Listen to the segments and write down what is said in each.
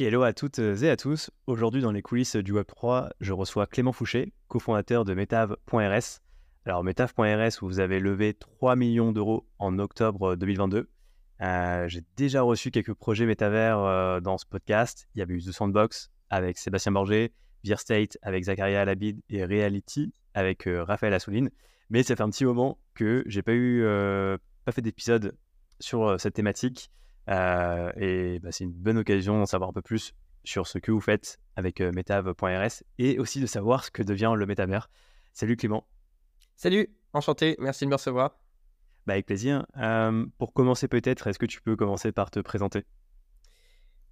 hello à toutes et à tous. Aujourd'hui, dans les coulisses du Web3, je reçois Clément Fouché, cofondateur de Metav.rs. Alors, Metav.rs, vous avez levé 3 millions d'euros en octobre 2022. Euh, j'ai déjà reçu quelques projets métavers euh, dans ce podcast. Il y avait eu The Sandbox avec Sébastien Borgé, Beer avec Zakaria Alabid et Reality avec euh, Raphaël Assouline. Mais ça fait un petit moment que j'ai pas eu, pas fait d'épisode sur cette thématique. Euh, et bah, c'est une bonne occasion d'en savoir un peu plus sur ce que vous faites avec euh, metav.rs et aussi de savoir ce que devient le métavers. Salut Clément. Salut, enchanté, merci de me recevoir. Bah, avec plaisir. Euh, pour commencer peut-être, est-ce que tu peux commencer par te présenter?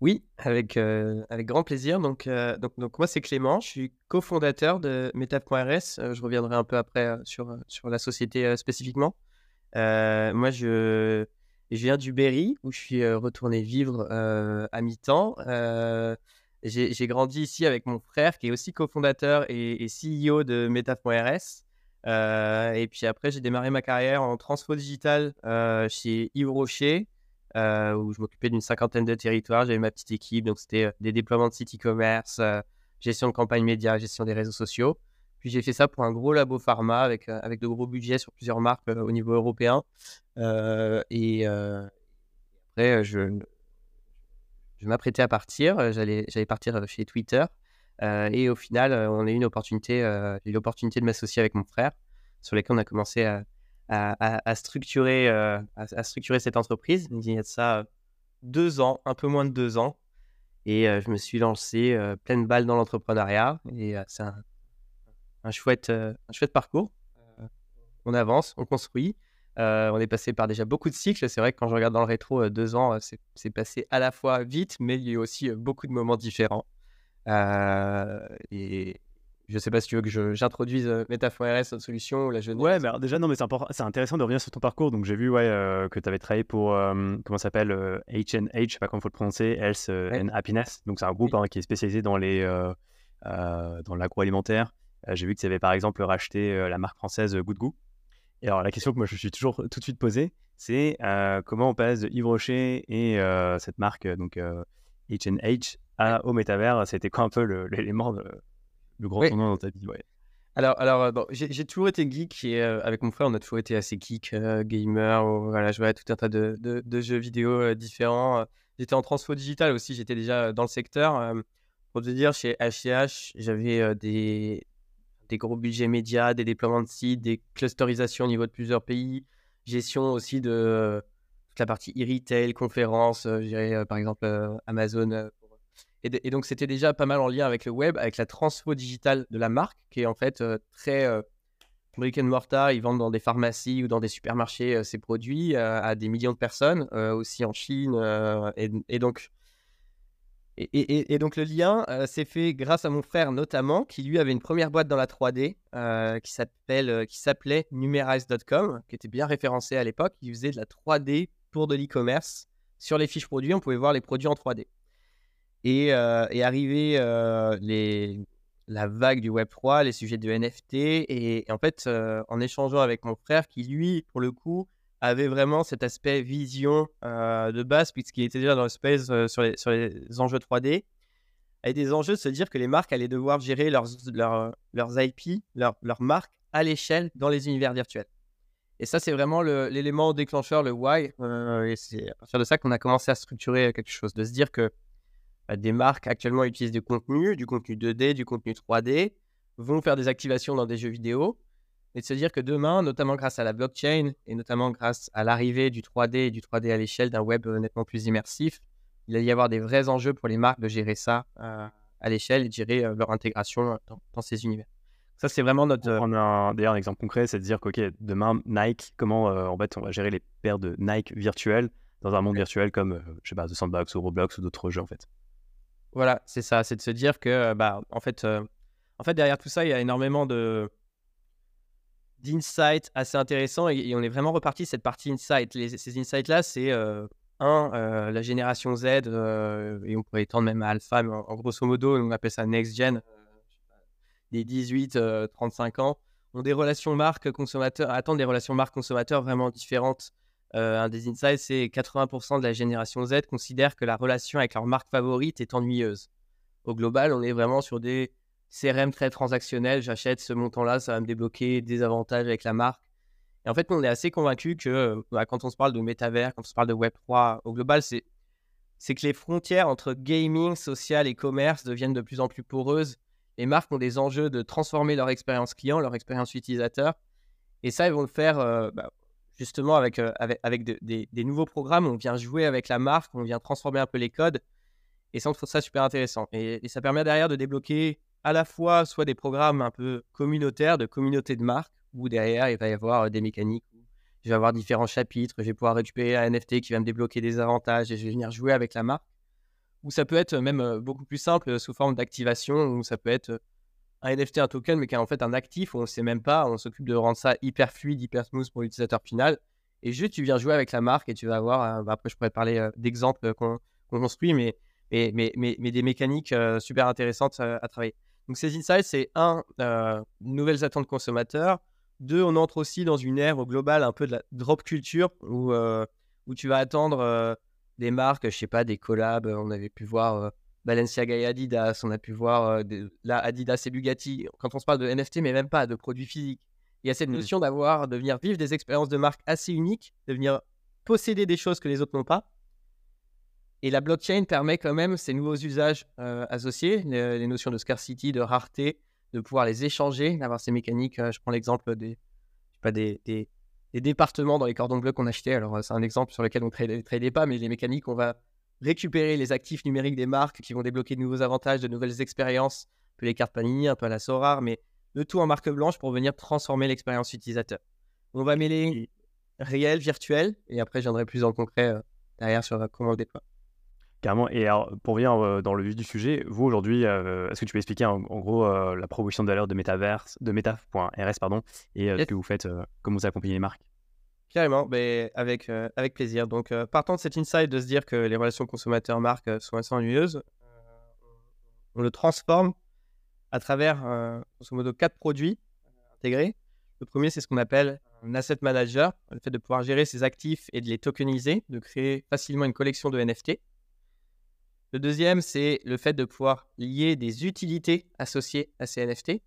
Oui, avec, avec grand plaisir. Donc, donc, donc moi c'est Clément, je suis cofondateur de metav.rs. je reviendrai un peu après sur, sur la société spécifiquement. moi je je viens du Berry, où je suis retourné vivre à mi-temps. j'ai grandi ici avec mon frère, qui est aussi cofondateur et, CEO de Metaf.rs. et puis après, j'ai démarré ma carrière en transfo digital chez Yves Rocher, où je m'occupais d'une cinquantaine de territoires. J'avais ma petite équipe, donc c'était des déploiements de sites e-commerce, gestion de campagne média, gestion des réseaux sociaux. Puis j'ai fait ça pour un gros labo pharma avec, avec de gros budgets sur plusieurs marques au niveau européen. Et après, je, je m'apprêtais à partir. J'allais, partir chez Twitter. et au final, on a eu une opportunité, j'ai eu l'opportunité de m'associer avec mon frère, sur lesquels on a commencé à, à, structurer, à, structurer cette entreprise. Il y a de ça deux ans, un peu moins de deux ans. Et je me suis lancé pleine balle dans l'entrepreneuriat. Et c'est un un chouette, euh, un chouette parcours. Euh, on avance, on construit. Euh, on est passé par déjà beaucoup de cycles. C'est vrai que quand je regarde dans le rétro, deux ans, c'est passé à la fois vite, mais il y a eu aussi beaucoup de moments différents. et je ne sais pas si tu veux que j'introduise Métaphore RS, notre solution, ou la jeunesse. Ouais, mais déjà, non, mais c'est intéressant de revenir sur ton parcours. Donc, j'ai vu ouais, que tu avais travaillé pour, comment ça s'appelle, H&H, je sais pas comment il faut le prononcer, Health and Happiness. Donc, c'est un groupe hein, qui est spécialisé dans les dans l'agroalimentaire. Euh, j'ai vu que tu avais par exemple racheté euh, la marque française Good Goût. Et alors la question que moi je me suis toujours tout de suite posée, c'est euh, comment on passe de Yves Rocher et cette marque donc H&H à, au métavers? C'était quoi un peu l'élément, de, le grand tournant dans ta vie? Alors, alors bon, j'ai toujours été geek et avec mon frère, on a toujours été assez geek, gamer, voilà, jouer à tout un tas de, de, jeux vidéo différents. J'étais en transfo digital aussi, j'étais déjà dans le secteur. pour te dire, chez H&H, j'avais des, des gros budgets médias, des déploiements de sites, des clusterisations au niveau de plusieurs pays, gestion aussi de euh, toute la partie e-retail, conférences, euh, euh, par exemple Amazon. Et, donc c'était déjà pas mal en lien avec le web, avec la transfo digitale de la marque, qui est en fait très brick and mortar. Ils vendent dans des pharmacies ou dans des supermarchés ces produits à des millions de personnes, aussi en Chine. et, donc et, donc le lien euh, s'est fait grâce à mon frère notamment, qui lui avait une première boîte dans la 3D euh, qui s'appelle, euh, s'appelait Numerize.com, qui était bien référencé à l'époque. Il faisait de la 3D pour de l'e-commerce. Sur les fiches produits, on pouvait voir les produits en 3D. Et, et arrivé la vague du Web 3, les sujets de NFT, et en fait, en échangeant avec mon frère, qui lui, pour le coup, avait vraiment cet aspect vision euh, de base, puisqu'il était déjà dans le space euh, sur, les, sur les enjeux 3D, avec des enjeux de se dire que les marques allaient devoir gérer leurs, leurs, IP, leurs, leurs marques à l'échelle dans les univers virtuels. Et ça, c'est vraiment l'élément déclencheur, le why. Euh, et c'est à partir de ça qu'on a commencé à structurer quelque chose, de se dire que bah, des marques actuellement utilisent du contenu, du contenu 2D, du contenu 3D, vont faire des activations dans des jeux vidéo, et de se dire que demain, notamment grâce à la blockchain et notamment grâce à l'arrivée du 3D et du 3D à l'échelle d'un web nettement plus immersif, il va y avoir des vrais enjeux pour les marques de gérer ça euh, à l'échelle et de gérer euh, leur intégration dans, ces univers. Ça, c'est vraiment notre. On a d'ailleurs un exemple concret, c'est de dire que demain, Nike, comment euh, en fait on va gérer les paires de Nike virtuelles dans un monde virtuel comme, je sais pas, The Sandbox ou Roblox ou d'autres jeux en fait. Voilà, c'est ça, c'est de se dire que, bah, en fait, en fait, derrière tout ça, il y a énormément de, d'insights assez intéressants et, on est vraiment reparti cette partie insight. ces insights-là, c'est euh, un, euh, la génération Z euh, et on pourrait étendre même à alpha, mais en, grosso modo, on appelle ça next gen, des 18-35 ans, ont des relations marques consommateurs, attendent des relations marques consommateurs vraiment différentes un des insights, c'est 80% de la génération Z considère que la relation avec leur marque favorite est ennuyeuse. Au global, on est vraiment sur des CRM très transactionnels. J'achète ce montant-là, ça va me débloquer des avantages avec la marque. Et en fait, on est assez convaincu que bah, quand on se parle de métavers, quand on se parle de Web3, au global, c'est que les frontières entre gaming, social et commerce deviennent de plus en plus poreuses. Les marques ont des enjeux de transformer leur expérience client, leur expérience utilisateur. Et ça, ils vont le faire euh, bah, justement avec, euh, avec, des nouveaux programmes. On vient jouer avec la marque, on vient transformer un peu les codes. Et ça, on trouve ça super intéressant. Et, ça permet derrière de débloquer à la fois soit des programmes un peu communautaires, de communauté de marques, où derrière, il va y avoir euh, des mécaniques je vais avoir différents chapitres, je vais pouvoir récupérer un NFT qui va me débloquer des avantages et je vais venir jouer avec la marque. Ou ça peut être même euh, beaucoup plus simple euh, sous forme d'activation, ou ça peut être un NFT, un token, mais qui est en fait un actif où on ne sait même pas, on s'occupe de rendre ça hyper fluide, hyper smooth pour l'utilisateur final. Et juste, tu viens jouer avec la marque et tu vas avoir, bah, après je pourrais parler d'exemples qu'on construit, mais, mais, mais, mais, des mécaniques super intéressantes à travailler. Donc ces insights, c'est un, nouvelles attentes consommateurs, deux, on entre aussi dans une ère au global un peu de la drop culture où, euh, où tu vas attendre euh, des marques, je sais pas, des collabs. On avait pu voir euh, Balenciaga et Adidas, on a pu voir là, Adidas et Bugatti. Quand on se parle de NFT, mais même pas de produits physiques. Il y a cette mmh. notion d'avoir, de venir vivre des expériences de marque assez uniques, de venir posséder des choses que les autres n'ont pas. Et la blockchain permet quand même ces nouveaux usages associés, les, notions de scarcity, de rareté, de pouvoir les échanger, d'avoir ces mécaniques. Euh, je prends l'exemple des, pas, des, des, départements dans les cordons bleus qu'on achetait. Alors, euh, c'est un exemple sur lequel on ne tradait pas, mais les mécaniques, on va récupérer les actifs numériques des marques qui vont débloquer de nouveaux avantages, de nouvelles expériences, un peu les cartes Panini, un peu à la Sorare, mais le tout en marque blanche pour venir transformer l'expérience utilisateur. On va mêler réel, virtuel, et après, je viendrai plus en concret euh, derrière sur comment on le déploie. Carrément. Et alors, pour venir euh, dans le vif du sujet, vous aujourd'hui, euh, est-ce que tu peux expliquer en, gros euh, la proposition de valeur de Metaverse, de Metaf.rs, pardon, et ce que vous faites, comment vous accompagnez les marques? Carrément, ben, avec, avec plaisir. Donc, partant de cet insight de se dire que les relations consommateurs-marques sont assez ennuyeuses, on le transforme à travers, grosso modo, quatre produits intégrés. Le premier, c'est ce qu'on appelle un asset manager, le fait de pouvoir gérer ses actifs et de les tokeniser, de créer facilement une collection de NFT. Le deuxième, c'est le fait de pouvoir lier des utilités associées à ces NFT.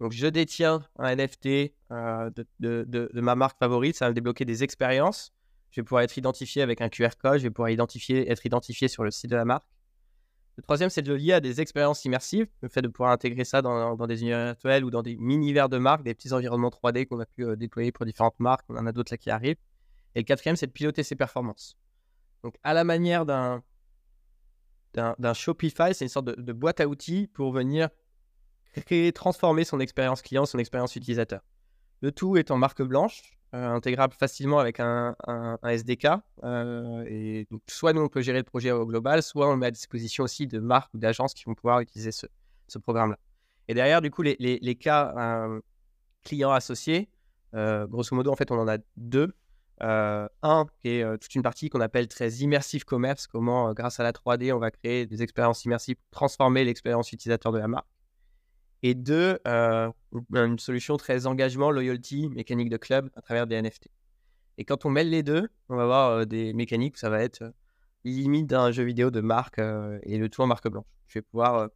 Donc, je détiens un NFT euh, de, ma marque favorite, ça va me débloquer des expériences. Je vais pouvoir être identifié avec un QR code, je vais pouvoir être identifié sur le site de la marque. Le troisième, c'est de le lier à des expériences immersives, le fait de pouvoir intégrer ça dans, des univers virtuels ou dans des mini-univers de marques, des petits environnements 3D qu'on a pu euh, déployer pour différentes marques. On en a d'autres là qui arrivent. Et le quatrième, c'est de piloter ses performances. Donc, à la manière d'un d'un Shopify, c'est une sorte de, boîte à outils pour venir créer, transformer son expérience client, son expérience utilisateur. Le tout est en marque blanche, euh, intégrable facilement avec un, SDK. Euh, et donc, soit nous, on peut gérer le projet au global, soit on met à disposition aussi de marques ou d'agences qui vont pouvoir utiliser ce, programme-là. Et derrière, du coup, les, cas euh, clients associés, grosso modo, en fait, on en a deux. Euh, un, qui est euh, toute une partie qu'on appelle très immersive commerce, comment euh, grâce à la 3D, on va créer des expériences immersives transformer l'expérience utilisateur de la marque. Et deux, une solution très engagement, loyalty, mécanique de club à travers des NFT. Et quand on mêle les deux, on va avoir des mécaniques où ça va être limite d'un jeu vidéo de marque et le tout en marque blanche. Je vais pouvoir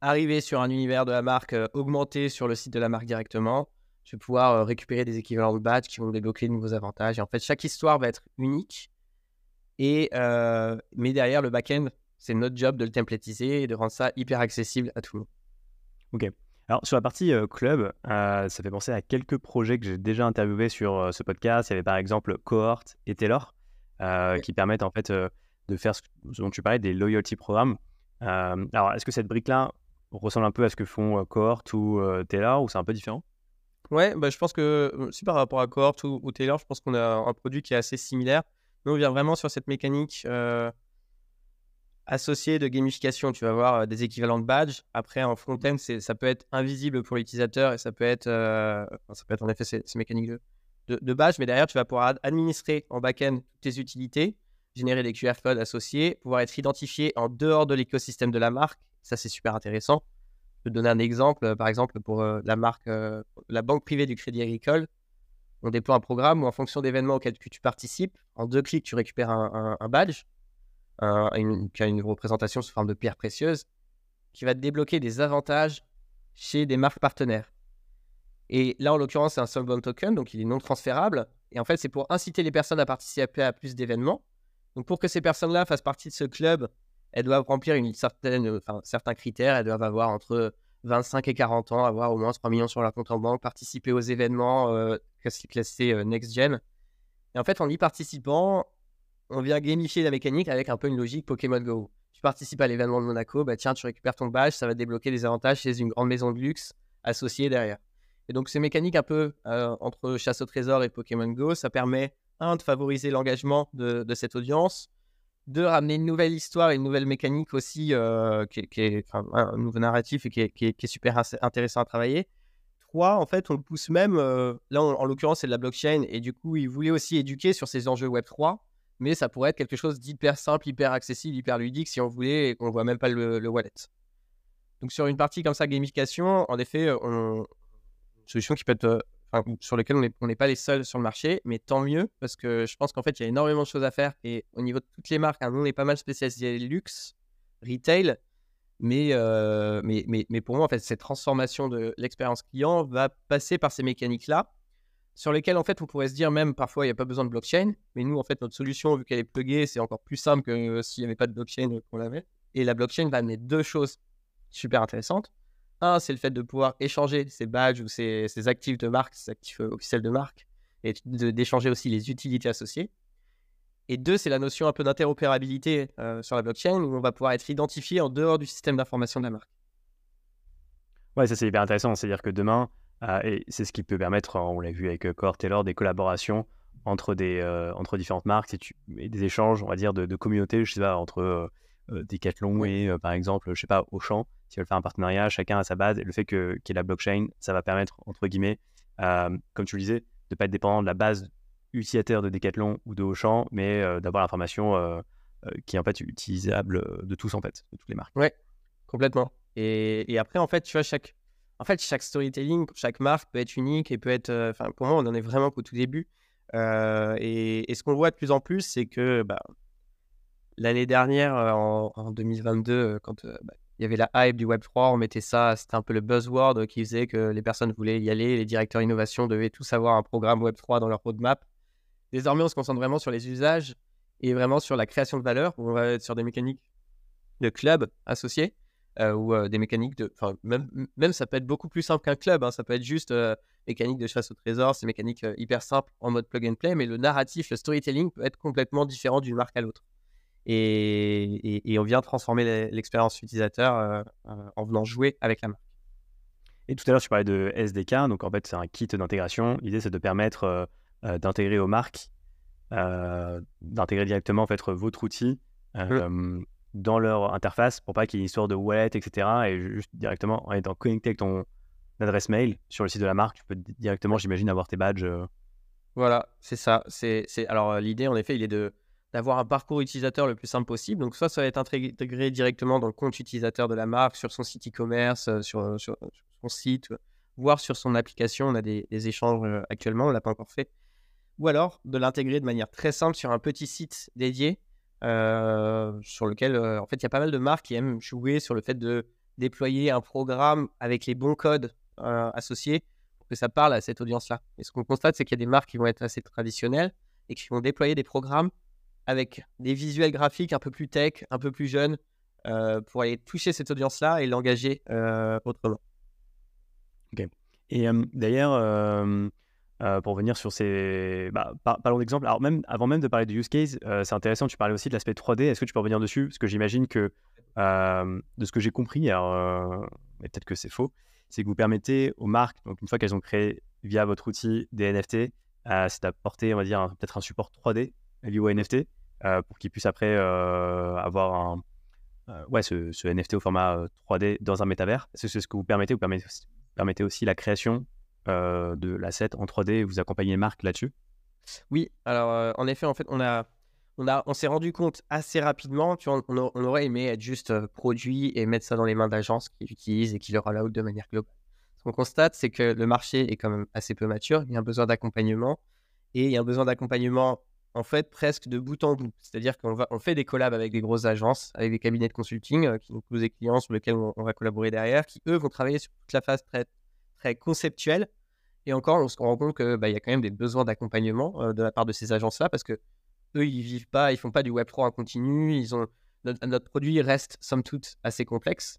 arriver sur un univers de la marque, augmenter sur le site de la marque directement, je vais pouvoir récupérer des équivalents de badge qui vont débloquer de nouveaux avantages. Et en fait, chaque histoire va être unique. Et, mais derrière, le back-end, c'est notre job de le templatiser et de rendre ça hyper accessible à tout le monde. Ok. Alors, sur la partie club, ça fait penser à quelques projets que j'ai déjà interviewés sur ce podcast. Il y avait par exemple Cohort et Taylor qui permettent en fait de faire ce dont tu parlais, des loyalty programmes. alors, est-ce que cette brique-là ressemble un peu à ce que font Cohort ou Taylor ou c'est un peu différent? Ouais, bah, je pense que si par rapport à Cohort ou, Taylor, je pense qu'on a un produit qui est assez similaire. Nous, on vient vraiment sur cette mécanique associée de gamification. Tu vas avoir des équivalents de badge. Après, en front-end, ça peut être invisible pour l'utilisateur et ça peut être, ça peut être en effet ces, mécaniques de, de, badge. Mais derrière, tu vas pouvoir administrer en back-end toutes tes utilités, générer des QR codes associés, pouvoir être identifié en dehors de l'écosystème de la marque. Ça, c'est super intéressant. Peux donner un exemple, par exemple, pour la marque, la banque privée du Crédit Agricole. on déploie un programme où en fonction d'événements auxquels tu participes, en deux clics, tu récupères un, badge qui a une représentation sous forme de pierre précieuse qui va te débloquer des avantages chez des marques partenaires. Et là, en l'occurrence, c'est un Soulbound Token, donc il est non transférable. Et en fait, c'est pour inciter les personnes à participer à plus d'événements. Donc, pour que ces personnes-là fassent partie de ce club, elles doivent remplir une certaine, enfin, certains critères. Elles doivent avoir entre 25 et 40 ans, avoir au moins 3 millions sur leur compte en banque, participer aux événements euh, classés euh, Next Gen. Et en fait, en y participant, on vient gamifier la mécanique avec un peu une logique Pokémon Go. Tu participes à l'événement de Monaco, bah tiens, tu récupères ton badge, ça va débloquer des avantages chez une grande maison de luxe associée derrière. Et donc, ces mécaniques un peu euh, entre chasse au trésor et Pokémon Go, ça permet, un, de favoriser l'engagement de, cette audience, de ramener une nouvelle histoire et une nouvelle mécanique aussi, euh, qui, est un nouveau narratif et qui est, super intéressant à travailler. Trois, en fait, on le pousse même, euh, là en, l'occurrence c'est de la blockchain, et du coup il voulait aussi éduquer sur ces enjeux Web3, mais ça pourrait être quelque chose d'hyper simple, hyper accessible, hyper ludique si on voulait et qu'on ne voit même pas le, le, wallet. Donc sur une partie comme ça, gamification, en effet, on, une solution qui peut être, euh, sur laquelle on n'est pas les seuls sur le marché, mais tant mieux, parce que je pense qu'en fait, il y a énormément de choses à faire. Et au niveau de toutes les marques, hein, nous, on est pas mal spécialisé luxe, retail, mais, euh, mais, mais, mais, pour moi, en fait, cette transformation de l'expérience client va passer par ces mécaniques-là, sur lesquelles, en fait, on pourrait se dire même parfois, il n'y a pas besoin de blockchain. Mais nous, en fait, notre solution, vu qu'elle est pluggée, c'est encore plus simple que s'il n'y avait pas de blockchain qu'on l'avait. Et la blockchain va amener deux choses super intéressantes. Un, c'est le fait de pouvoir échanger ces badges ou ces, actifs de marque, ces actifs euh, officiels de marque, et d'échanger aussi les utilités associées. Et deux, c'est la notion un peu d'interopérabilité euh, sur la blockchain, où on va pouvoir être identifié en dehors du système d'information de la marque. Ouais, ça c'est hyper intéressant. C'est-à-dire que demain, euh, et c'est ce qui peut permettre, on l'a vu avec Core Taylor, des collaborations entre, des, entre différentes marques et, des échanges, on va dire, de, de communautés, je sais pas, entre Decathlon et euh, par exemple, je sais pas, Auchan, s'ils veulent faire un partenariat, chacun a sa base. Et le fait que, qu'il y ait la blockchain, ça va permettre, entre guillemets, euh, comme tu le disais, de ne pas être dépendant de la base utilisateur de Decathlon ou de Auchan, mais d'avoir l'information qui est en fait utilisable de tous en fait, de toutes les marques. Ouais, complètement. Et, et, après, en fait, tu vois, chaque, en fait, chaque storytelling chaque marque peut être unique et peut être. Enfin, pour moi, on en est vraiment qu'au tout début. et, et, ce qu'on voit de plus en plus, c'est que bah, L'année dernière, euh, en, 2022, euh, quand euh, bah, il y avait la hype du Web3, on mettait ça, c'était un peu le buzzword qui faisait que les personnes voulaient y aller, les directeurs innovation devaient tous avoir un programme Web3 dans leur roadmap. Désormais, on se concentre vraiment sur les usages et vraiment sur la création de valeur, on va être sur des mécaniques de club associés, ou des mécaniques de... Enfin, même, même ça peut être beaucoup plus simple qu'un club, hein, ça peut être juste mécanique de chasse au trésor, c'est mécanique hyper simple en mode plug and play, mais le narratif, le storytelling peut être complètement différent d'une marque à l'autre et, on vient transformer l'expérience utilisateur euh, euh, en venant jouer avec la marque. Et tout à l'heure, tu parlais de SDK, donc en fait, c'est un kit d'intégration. L'idée, c'est de permettre euh, d'intégrer aux marques, d'intégrer directement en fait, votre outil mmh. dans leur interface pour pas qu'il y ait une histoire de wallet, etc. Et juste directement, en étant connecté avec ton adresse mail sur le site de la marque, tu peux directement, j'imagine, avoir tes badges. Voilà, c'est ça. C'est, Alors, l'idée, en effet, il est de d'avoir un parcours utilisateur le plus simple possible. Donc, soit ça va être intégré directement dans le compte utilisateur de la marque, sur son site e-commerce, euh, sur, sur, son site, voire sur son application. On a des, échanges euh, actuellement, on ne l'a pas encore fait. Ou alors de l'intégrer de manière très simple sur un petit site dédié euh, sur lequel, en fait, il y a pas mal de marques qui aiment jouer sur le fait de déployer un programme avec les bons codes associés pour que ça parle à cette audience-là. Et ce qu'on constate, c'est qu'il y a des marques qui vont être assez traditionnelles et qui vont déployer des programmes avec des visuels graphiques un peu plus tech, un peu plus jeunes, euh, pour aller toucher cette audience-là et l'engager euh, autrement. Ok. Et d'ailleurs, pour venir sur ces. Bah, parlons d'exemples. Alors, même, avant même de parler de use case, c'est intéressant, tu parlais aussi de l'aspect 3D. Est-ce que tu peux revenir dessus? Parce que j'imagine que, de ce que j'ai compris, mais peut-être que c'est faux, c'est que vous permettez aux marques, donc une fois qu'elles ont créé via votre outil des NFT, c'est d'apporter, on va dire, peut-être un support 3D lié au NFT euh, pour qu'ils puissent après euh, avoir euh, ouais, ce, NFT au format 3D dans un métavers. C'est ce que vous permettez? Vous permettez, aussi la création de l'asset en 3D et vous accompagnez les marques là-dessus? Oui, alors en effet, en fait, on a on, on s'est rendu compte assez rapidement, tu on, aurait aimé être juste produit et mettre ça dans les mains d'agences qui l'utilisent et qui le out de manière globale. Ce qu'on constate, c'est que le marché est quand même assez peu mature. Il y a un besoin d'accompagnement et il y a un besoin d'accompagnement en fait presque de bout en bout. C'est-à-dire qu'on fait des collabs avec des grosses agences, avec des cabinets de consulting euh, qui nous posent des clients sur lesquels on, va collaborer derrière, qui eux vont travailler sur toute la phase très, conceptuelle. Et encore, on se rend compte qu'il bah, y a quand même des besoins d'accompagnement euh, de la part de ces agences-là parce que eux, ils vivent pas, ils font pas du Web 3 en continu. Ils ont notre, produit reste somme toute assez complexe.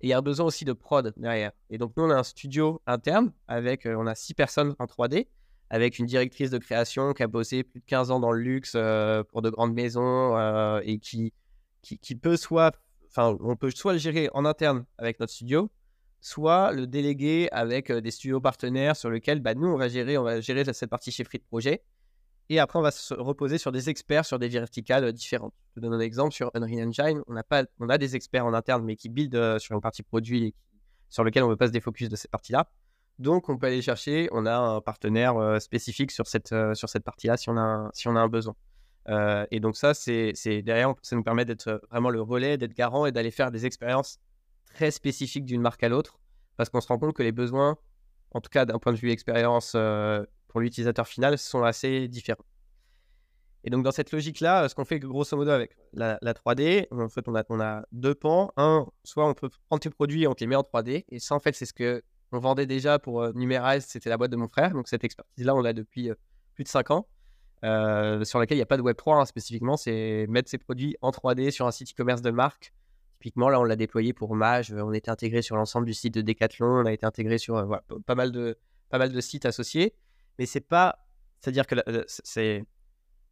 Et il y a un besoin aussi de prod derrière. Et donc nous, on a un studio interne avec, euh, on a six personnes en 3D avec une directrice de création qui a bossé plus de 15 ans dans le luxe euh, pour de grandes maisons euh, et qui, qui, peut soit, enfin, on peut soit le gérer en interne avec notre studio, soit le déléguer avec euh, des studios partenaires sur lesquels bah, nous, on va gérer, on va gérer cette partie chefferie de projet. Et après, on va se reposer sur des experts sur des verticales différentes. Je te donne un exemple sur Unreal Engine. On a, pas, on a des experts en interne, mais qui build sur une partie produit et sur lequel on ne veut pas se défocus de cette partie-là. Donc, on peut aller chercher, on a un partenaire euh, spécifique sur cette, euh, cette partie-là si, on a un, si on a un besoin. Euh, et donc, ça, c'est derrière, ça nous permet d'être vraiment le relais, d'être garant et d'aller faire des expériences très spécifiques d'une marque à l'autre parce qu'on se rend compte que les besoins, en tout cas d'un point de vue expérience pour l'utilisateur final, sont assez différents. Et donc, dans cette logique-là, ce qu'on fait grosso modo avec la, 3D, en fait, on a, on a deux pans. Un, soit on peut prendre tes produits et on te les met en 3D. Et ça, en fait, c'est ce que on vendait déjà pour euh, Numerize, c'était la boîte de mon frère. Donc cette expertise-là, on l'a depuis euh, plus de 5 ans. Euh, sur laquelle il n'y a pas de Web3 hein, spécifiquement, c'est mettre ses produits en 3D sur un site e-commerce de marque. Typiquement, là, on l'a déployé pour Mage, on était intégré sur l'ensemble du site de Decathlon, on a été intégré sur pas, mal de, pas mal de sites associés. Mais c'est pas, c'est-à-dire que c'est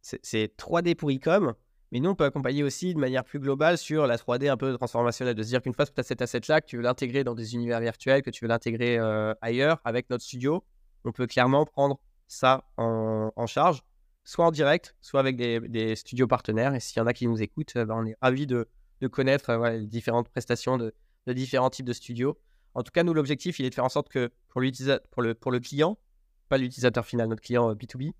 3D pour e-com, mais nous, on peut accompagner aussi de manière plus globale sur la 3D un peu transformationnelle, de se dire qu'une fois que tu as cet asset-là, que tu veux l'intégrer dans des univers virtuels, que tu veux l'intégrer euh, ailleurs avec notre studio, on peut clairement prendre ça en, charge, soit en direct, soit avec des, studios partenaires. Et s'il y en a qui nous écoutent, ben, on est ravis de, connaître euh, les différentes prestations de, différents types de studios. En tout cas, nous, l'objectif, il est de faire en sorte que pour, pour, le, client, pas l'utilisateur final, notre client B2B, euh,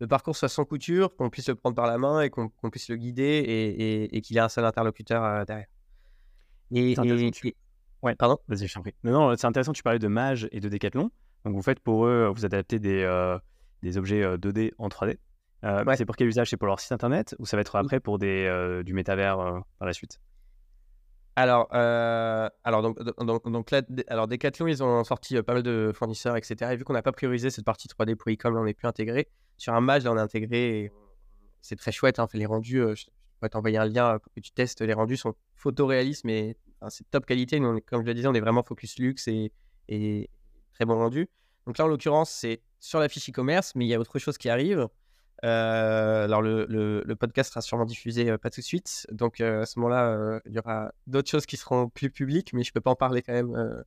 le parcours soit sans couture, qu'on puisse le prendre par la main et qu'on puisse le guider et, qu'il ait un seul interlocuteur euh, derrière. Et, Ouais, pardon? Vas-y, je t'en prie. Non, c'est intéressant, tu parlais de Mage et de Decathlon. Donc, vous faites pour eux, vous adaptez des, euh, des objets 2D euh, en 3D. C'est pour quel usage? C'est pour leur site internet ou ça va être après pour des, du métavers par la suite? Alors, alors donc, donc, donc là, alors Decathlon, ils ont sorti pas mal de fournisseurs, etc. Et vu qu'on n'a pas priorisé cette partie 3D pour e-com, on n'est plus intégré. Sur un match, là, on a intégré. C'est très chouette. Hein, les rendus, euh, je pourrais t'envoyer un lien pour que tu testes. Les rendus sont photoréalistes, mais c'est top qualité. Comme je le disais, on est vraiment focus luxe et, très bon rendu. Donc là, en l'occurrence, c'est sur la fiche e-commerce, mais il y a autre chose qui arrive. Euh, alors, le, podcast sera sûrement diffusé euh, pas tout de suite. Donc, à ce moment-là, il y aura d'autres choses qui seront plus publiques, mais je peux pas en parler quand même.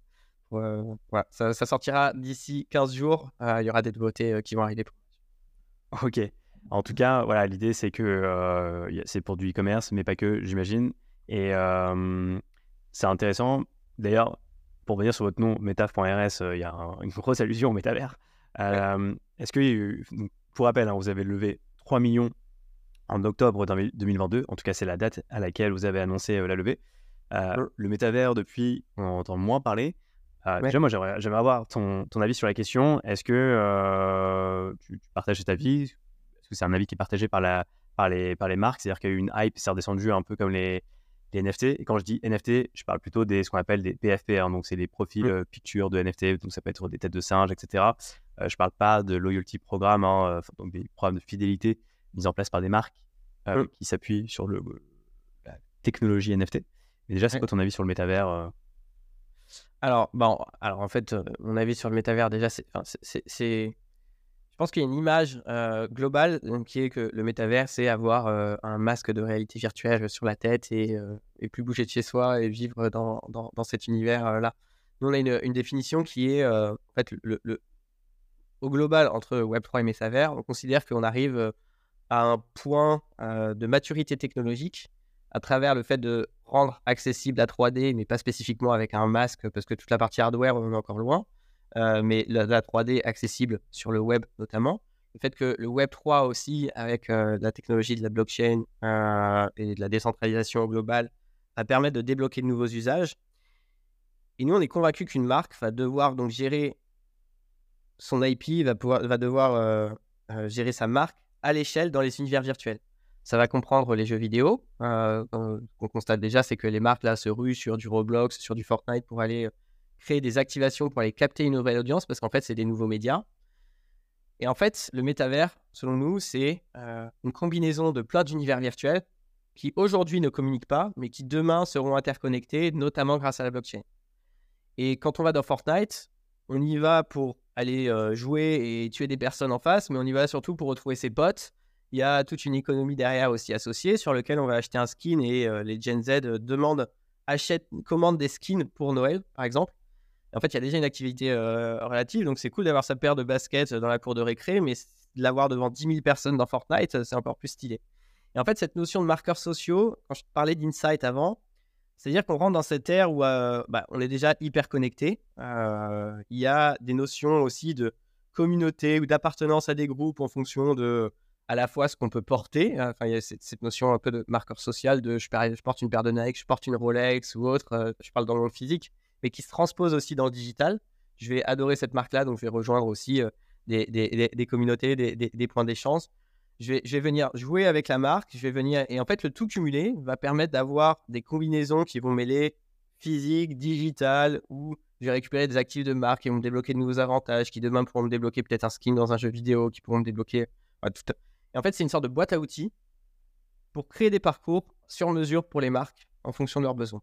ça, ça, sortira d'ici 15 jours. il y aura des nouveautés qui vont arriver. Ok. En tout cas, voilà, l'idée c'est que euh, c'est pour du e-commerce, mais pas que, j'imagine. Et c'est intéressant. D'ailleurs, pour venir sur votre nom, metaf.rs, il y a une grosse allusion au métavers. Est-ce que, pour rappel, hein, vous avez levé 3 millions en octobre 2022. En tout cas, c'est la date à laquelle vous avez annoncé la levée. Le métavers, depuis, on entend moins parler. Euh, déjà, moi, j'aimerais avoir ton, ton, avis sur la question. Est-ce que euh, tu, partages cet avis Est-ce que c'est un avis qui est partagé par, la, par, les, par les marques? C'est-à-dire qu'il y a eu une hype, c'est redescendu un peu comme les, les, NFT. Et quand je dis NFT, je parle plutôt des ce qu'on appelle des PFP. Hein. donc, c'est des profils mmh. euh, pictures de NFT. Donc, ça peut être des têtes de singes, etc. je ne parle pas de loyalty programme, hein, donc des programmes de fidélité mis en place par des marques mmh. qui s'appuient sur le, la technologie NFT. Mais déjà, c'est quoi ton avis sur le métavers alors, bon, alors en fait, mon avis sur le métavers, déjà, c'est, je pense qu'il y a une image globale qui est que le métavers, c'est avoir un masque de réalité virtuelle sur la tête et, plus bouger de chez soi et vivre dans, dans, cet univers-là. Nous, on a une, définition qui est, en fait, le, au global, entre Web3 et métavers, on considère qu'on arrive à un point de maturité technologique à travers le fait de rendre accessible la 3D, mais pas spécifiquement avec un masque, parce que toute la partie hardware, est encore loin, euh, mais la, 3D accessible sur le web notamment. Le fait que le Web 3 aussi, avec euh, la technologie de la blockchain euh, et de la décentralisation globale, va permettre de débloquer de nouveaux usages. Et nous, on est convaincu qu'une marque va devoir donc gérer son IP, va, pouvoir, va devoir gérer sa marque à l'échelle dans les univers virtuels. Ça va comprendre les jeux vidéo. Euh, on constate déjà, c'est que les marques là se ruent sur du Roblox, sur du Fortnite pour aller créer des activations pour aller capter une nouvelle audience parce qu'en fait, c'est des nouveaux médias. Et en fait, le métavers, selon nous, c'est une combinaison de plein d'univers virtuels qui aujourd'hui ne communiquent pas, mais qui demain seront interconnectés, notamment grâce à la blockchain. Et quand on va dans Fortnite, on y va pour aller jouer et tuer des personnes en face, mais on y va surtout pour retrouver ses potes. Il y a toute une économie derrière aussi associée sur lequel on va acheter un skin et les Gen Z demandent, achètent, commandent des skins pour Noël, par exemple. En fait, il y a déjà une activité relative, donc c'est cool d'avoir sa paire de baskets dans la cour de récré, mais de l'avoir devant 10 000 personnes dans Fortnite, c'est encore plus stylé. Et en fait, cette notion de marqueurs sociaux, quand je parlais d'insight avant, c'est-à-dire qu'on rentre dans cette ère où bah, on est déjà hyper connecté. il y a des notions aussi de communauté ou d'appartenance à des groupes en fonction de à la fois ce qu'on peut porter. Hein. Il y a cette, notion un peu de marqueur social de je, porte une paire de Nike, je porte une Rolex ou autre. je parle dans le monde physique mais qui se transpose aussi dans le digital. Je vais adorer cette marque-là, donc je vais rejoindre aussi euh, des, des, des, communautés, des, points d'échange. Je vais, je vais, venir jouer avec la marque, je vais venir et en fait le tout cumulé va permettre d'avoir des combinaisons qui vont mêler physique, digital, ou je vais récupérer des actifs de marque qui vont me débloquer de nouveaux avantages, qui demain pourront me débloquer peut-être un skin dans un jeu vidéo, qui pourront me débloquer. tout... Et en fait, c'est une sorte de boîte à outils pour créer des parcours sur mesure pour les marques en fonction de leurs besoins.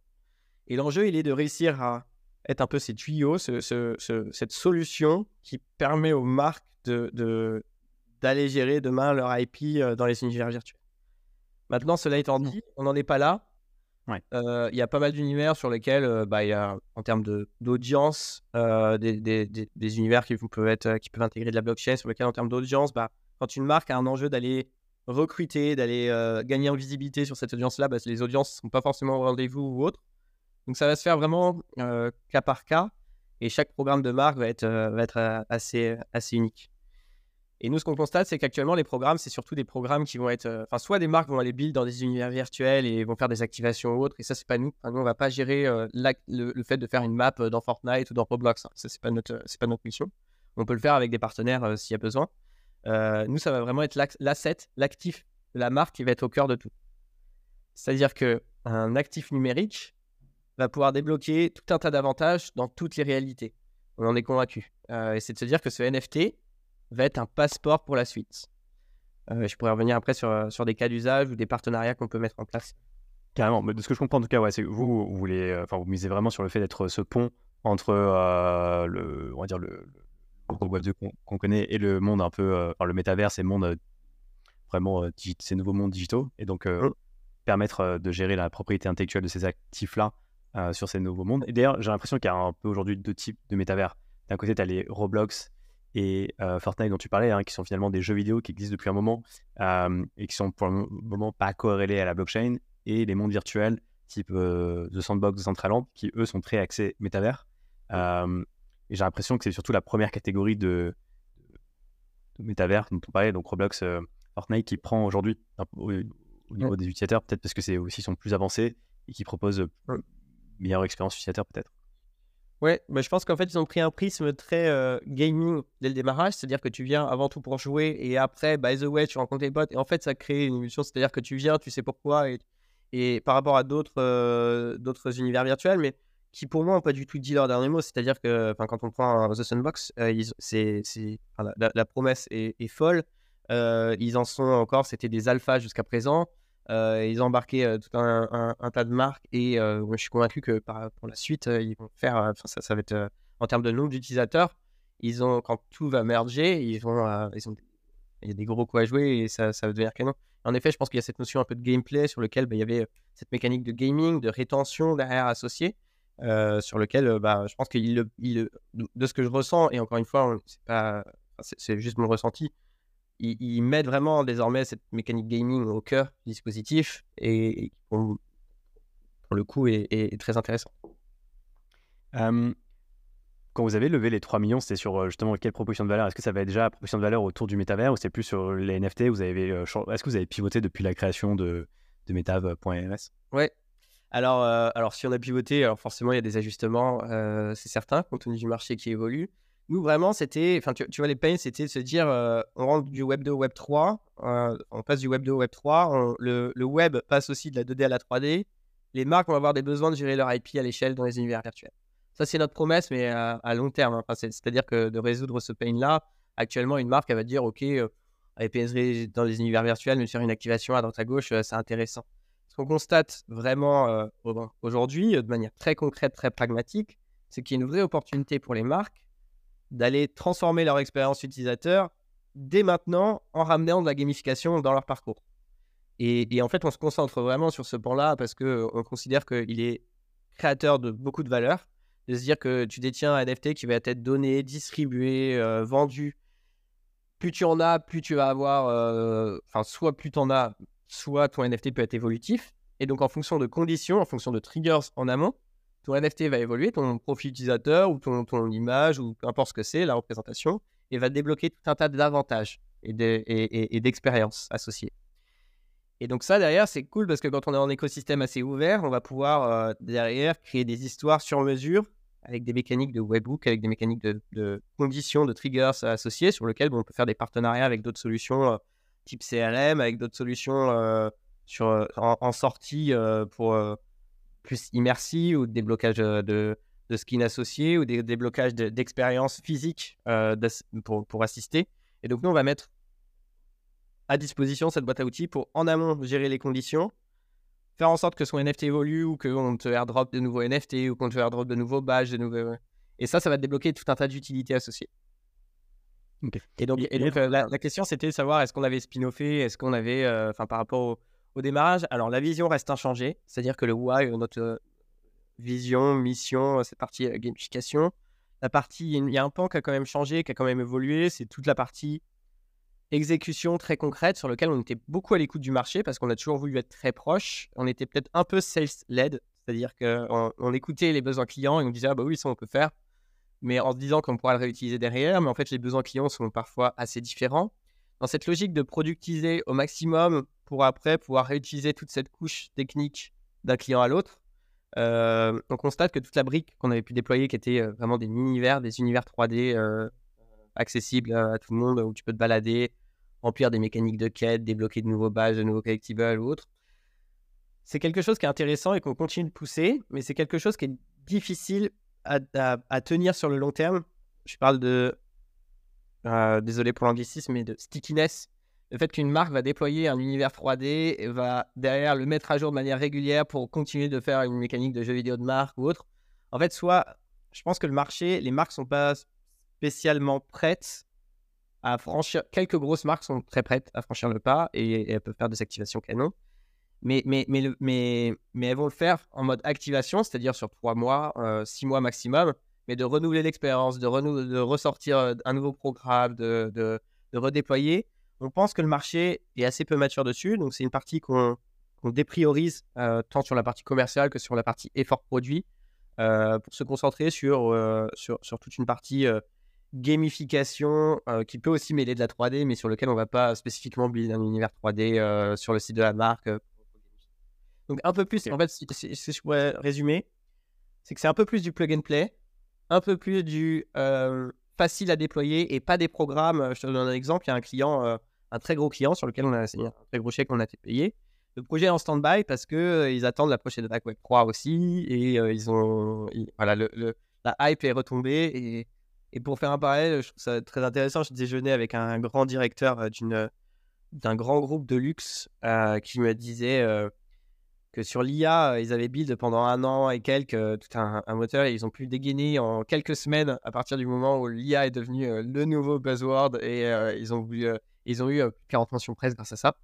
Et l'enjeu, il est de réussir à être un peu ces tuyaux, cette solution qui permet aux marques de, d'aller gérer demain leur IP euh, dans les univers virtuels. Maintenant, cela étant dit, on n'en est pas là. Euh, il y a pas mal d'univers sur lesquels, euh, bah, y a, en termes d'audience, des, des, des, univers qui peuvent, être, qui peuvent intégrer de la blockchain, sur lesquels, en termes d'audience, bah, quand une marque a un enjeu d'aller recruter, d'aller gagner en visibilité sur cette audience-là, bah, les audiences ne sont pas forcément au rendez-vous ou autre. Donc ça va se faire vraiment euh, cas par cas et chaque programme de marque va être, euh, euh, assez, unique. Et nous, ce qu'on constate, c'est qu'actuellement, les programmes, c'est surtout des programmes qui vont être. Enfin, soit des marques vont aller build dans des univers virtuels et vont faire des activations ou autres, et ça, c'est pas nous. nous, on va pas gérer le, fait de faire une map dans Fortnite ou dans Roblox. Hein. Ça, c'est pas, pas notre mission. On peut le faire avec des partenaires s'il y a besoin. Nous, ça va vraiment être l'asset, l'actif la marque qui va être au cœur de tout. C'est-à-dire qu'un actif numérique, va pouvoir débloquer tout un tas d'avantages dans toutes les réalités. On en est convaincu. Euh, et c'est de se dire que ce NFT va être un passeport pour la suite. Euh, je pourrais revenir après sur, euh, des cas d'usage ou des partenariats qu'on peut mettre en place. Carrément. Mais de ce que je comprends en tout cas, c'est que vous, vous misez vraiment sur le fait d'être ce pont entre le, on va dire le Web 2 qu'on connaît et le monde un peu, enfin, le métavers et le monde vraiment ces nouveaux mondes digitaux, et donc mmh. permettre de gérer la propriété intellectuelle de ces actifs-là euh, sur ces nouveaux mondes. Et d'ailleurs, j'ai l'impression qu'il y a un peu aujourd'hui deux types de métavers. D'un côté, tu as les Roblox et euh, Fortnite dont tu parlais, hein, qui sont finalement des jeux vidéo qui existent depuis un moment euh, et qui sont pour le moment pas corrélés à la blockchain, et les mondes virtuels type The Sandbox de Centraland, qui eux sont très axés métavers. Et j'ai l'impression que c'est surtout la première catégorie de, de métavers dont on parlait, donc Roblox, Fortnite, qui prend aujourd'hui au, niveau des utilisateurs, peut-être parce que c'est aussi sont plus avancés et qui proposent meilleure expérience utilisateur peut-être. Ouais, bah, je pense qu'en fait, ils ont pris un prisme très euh, gaming dès le démarrage, c'est-à-dire que tu viens avant tout pour jouer et après, by the way, tu rencontres tes potes et en fait, ça crée une émulsion, c'est-à-dire que tu viens, tu sais pourquoi et, et par rapport à d'autres euh, d'autres univers virtuels, mais qui pour moi n'ont pas du tout dit leur dernier mot, c'est-à-dire que quand on prend The Sandbox, euh, la, promesse est, folle, ils en sont encore, c'était des alphas jusqu'à présent. Euh, ils ont embarqué euh, tout un, tas de marques et euh, je suis convaincu que pour la suite, ils vont faire. Ça, va être en termes de nombre d'utilisateurs. Ils ont, quand tout va merger, ils vont, ont, il y a des gros coups à jouer et ça, ça va devenir canon. En effet, je pense qu'il y a cette notion un peu de gameplay sur lequel bah, il y avait cette mécanique de gaming, de rétention derrière associée, sur lequel bah, je pense qu'il, de ce que je ressens, et encore une fois, c'est, pas, c'est juste mon ressenti, ils, mettent vraiment désormais cette mécanique gaming au cœur du dispositif et, pour, le coup est, très intéressant. quand vous avez levé les 3 millions, c'était sur justement quelle proposition de valeur? Est-ce que ça va être déjà la proposition de valeur autour du métavers ou c'est plus sur les NFT vous avez, Est-ce que vous avez pivoté depuis la création de, de metav.ms Ouais. Alors, euh, alors, si on a pivoté, alors forcément, il y a des ajustements, euh, c'est certain, compte tenu du marché qui évolue. Nous, vraiment, c'était, enfin, tu, vois, les pains, c'était de se dire, euh, on rentre du Web 2 au Web 3, on passe du Web 2 au Web 3, le, le, web passe aussi de la 2D à la 3D. Les marques vont avoir des besoins de gérer leur IP à l'échelle dans les univers virtuels. Ça, c'est notre promesse, mais à, long terme. Hein. c'est-à-dire que de résoudre ce pain-là, actuellement, une marque, elle va dire, OK, avec dans les univers virtuels, mais faire une activation à droite à gauche, c'est intéressant qu'on constate vraiment euh, aujourd'hui, de manière très concrète, très pragmatique, c'est qu'il y a une vraie opportunité pour les marques d'aller transformer leur expérience utilisateur dès maintenant en ramenant de la gamification dans leur parcours. Et, en fait, on se concentre vraiment sur ce point-là parce qu'on considère qu'il est créateur de beaucoup de valeur. De se dire que tu détiens un NFT qui va être donné, distribué, euh, vendu. Plus tu en as, plus tu vas avoir. Euh, enfin, soit plus tu en as, soit ton NFT peut être évolutif. Et donc, en fonction de conditions, en fonction de triggers en amont, ton NFT va évoluer, ton profil utilisateur ou ton, image ou peu importe ce que c'est, la représentation, et va débloquer tout un tas d'avantages et d'expériences associées. Et donc ça, derrière, c'est cool parce que quand on est en écosystème assez ouvert, on va pouvoir, euh, derrière, créer des histoires sur mesure avec des mécaniques de webhook, avec des mécaniques de, conditions, de triggers associés sur lesquels on peut faire des partenariats avec d'autres solutions euh, type CRM, avec d'autres solutions euh, sur, euh, en, sortie euh, pour plus immersive ou des blocages de, de skins associés ou des déblocages d'expériences physiques pour, pour assister. Et donc, nous, on va mettre à disposition cette boîte à outils pour en amont gérer les conditions, faire en sorte que son NFT évolue ou qu'on te airdrop de nouveaux NFT ou qu'on te airdrop de nouveaux badges. De nouveaux... Et ça, ça va débloquer tout un tas d'utilités associées. Et donc, euh, la, question, c'était de savoir est-ce qu'on avait spin-offé, est-ce qu'on avait, euh, enfin, par rapport au, démarrage. Alors, la vision reste inchangée, c'est-à-dire que le why, notre vision, mission, cette partie gamification, la partie, il y a un pan qui a quand même changé, qui a quand même évolué, c'est toute la partie exécution très concrète sur lequel on était beaucoup à l'écoute du marché parce qu'on a toujours voulu être très proche. On était peut-être un peu sales-led, c'est-à-dire qu'on on écoutait les besoins clients et on disait ah bah oui ça on peut faire mais en se disant qu'on pourra le réutiliser derrière. Mais en fait, les besoins clients sont parfois assez différents. Dans cette logique de productiser au maximum pour après pouvoir réutiliser toute cette couche technique d'un client à l'autre, euh, on constate que toute la brique qu'on avait pu déployer, qui était euh, vraiment des univers, des univers 3D euh, accessibles à tout le monde, où tu peux te balader, remplir des mécaniques de quête, débloquer de nouveaux badges, de nouveaux collectibles ou autres, c'est quelque chose qui est intéressant et qu'on continue de pousser, mais c'est quelque chose qui est difficile à, tenir sur le long terme. Je parle de, euh, désolé pour l'anglicisme, mais de stickiness. Le fait qu'une marque va déployer un univers 3D et va derrière le mettre à jour de manière régulière pour continuer de faire une mécanique de jeu vidéo de marque ou autre. En fait, soit je pense que le marché, les marques sont pas spécialement prêtes à franchir. Quelques grosses marques sont très prêtes à franchir le pas et, et elles peuvent faire des activations canon mais, mais, mais, mais, elles vont le faire en mode activation, c'est-à-dire sur trois mois, euh, six mois maximum, mais de renouveler l'expérience, de, ressortir euh, un nouveau programme, de, redéployer. On pense que le marché est assez peu mature dessus, donc c'est une partie qu'on dépriorise euh, tant sur la partie commerciale que sur la partie effort produit pour se concentrer sur, sur, sur, toute une partie gamification qui peut aussi mêler de la 3D, mais sur lequel on ne va pas spécifiquement build un univers 3D sur le site de la marque donc un peu plus, en fait, si, je pourrais résumer, c'est que c'est un peu plus du plug and play, un peu plus du euh, facile à déployer et pas des programmes. Je te donne un exemple, il y a un client, euh, un très gros client sur lequel on a signé un très gros chèque, on a été payé. Le projet est en stand-by parce qu'ils euh, ils attendent la prochaine attaque Web 3 aussi et ils ont, voilà, le, la hype est retombée et, et, pour faire un parallèle, je trouve ça très intéressant. Je déjeunais avec un grand directeur d'une d'un grand groupe de luxe qui me disait sur l'IA, euh, ils avaient build pendant un an et quelques euh, tout un, moteur et ils ont pu dégainer en quelques semaines à partir du moment où l'IA est devenu euh, le nouveau buzzword et ils ont vu, ils ont eu 40 mentions presse grâce à ça.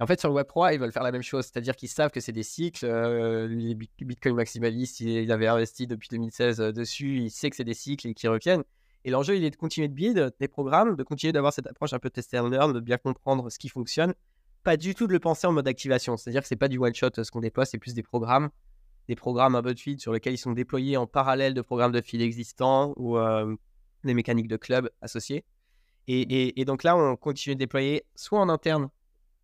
en fait, sur le Web3, ils veulent faire la même chose, c'est-à-dire qu'ils savent que c'est des cycles. les Bitcoin maximalistes, il avait investi depuis 2016 dessus, il sait que c'est des cycles et qu'ils reviennent. Et l'enjeu, il est de continuer de build des programmes, de continuer d'avoir cette approche un peu test and learn, de bien comprendre ce qui fonctionne pas du tout de le penser en mode activation. C'est-à-dire que c'est pas du one shot ce qu'on déploie, c'est plus des programmes, des programmes un peu de feed sur lesquels ils sont déployés en parallèle de programmes de feed existants ou euh, des mécaniques de club associées. Et, donc là, on continue de déployer soit en interne,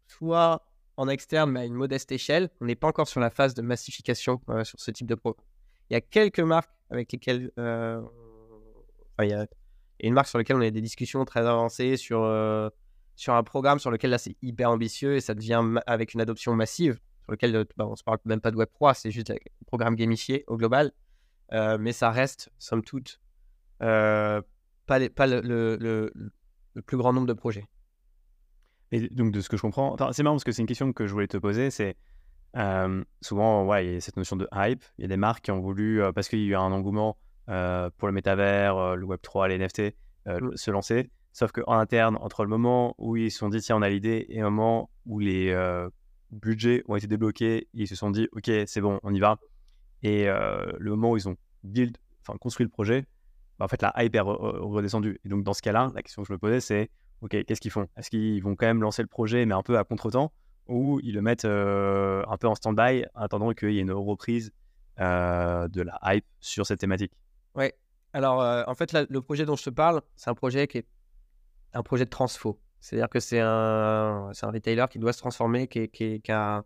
soit en externe, mais à une modeste échelle. On n'est pas encore sur la phase de massification sur ce type de programme. Il y a quelques marques avec lesquelles. Enfin, il y a une marque sur laquelle on a des discussions très avancées sur, sur un programme sur lequel là c'est hyper ambitieux et ça devient avec une adoption massive sur lequel bah, on se parle même pas de Web 3, c'est juste un programme gamifié au global. mais ça reste, somme toute, pas, pas le, le, le, plus grand nombre de projets. Et donc, de ce que je comprends, c'est marrant parce que c'est une question que je voulais te poser, c'est souvent, ouais, il y a cette notion de hype. Il y a des marques qui ont voulu, parce qu'il y a eu un engouement pour le métavers, le Web3, les NFT, mmh. se lancer. Sauf qu'en interne, entre le moment où ils se sont dit, tiens, on a l'idée, et le moment où les budgets ont été débloqués, ils se sont dit, ok, c'est bon, on y va. Et le moment où ils ont build, enfin, construit le projet, bah, en fait, la hype est redescendue. Et donc, dans ce cas-là, la question que je me posais, c'est, ok, qu'est-ce qu'ils font? Est-ce qu'ils vont quand même lancer le projet, mais un peu à contre-temps ou ils le mettent un peu en stand-by, attendant qu'il y ait une reprise de la hype sur cette thématique? Ouais. Alors, en fait, le projet dont je te parle, c'est un projet qui est un projet de transfo. C'est-à-dire que c'est un, un retailer qui doit se transformer, qui, a,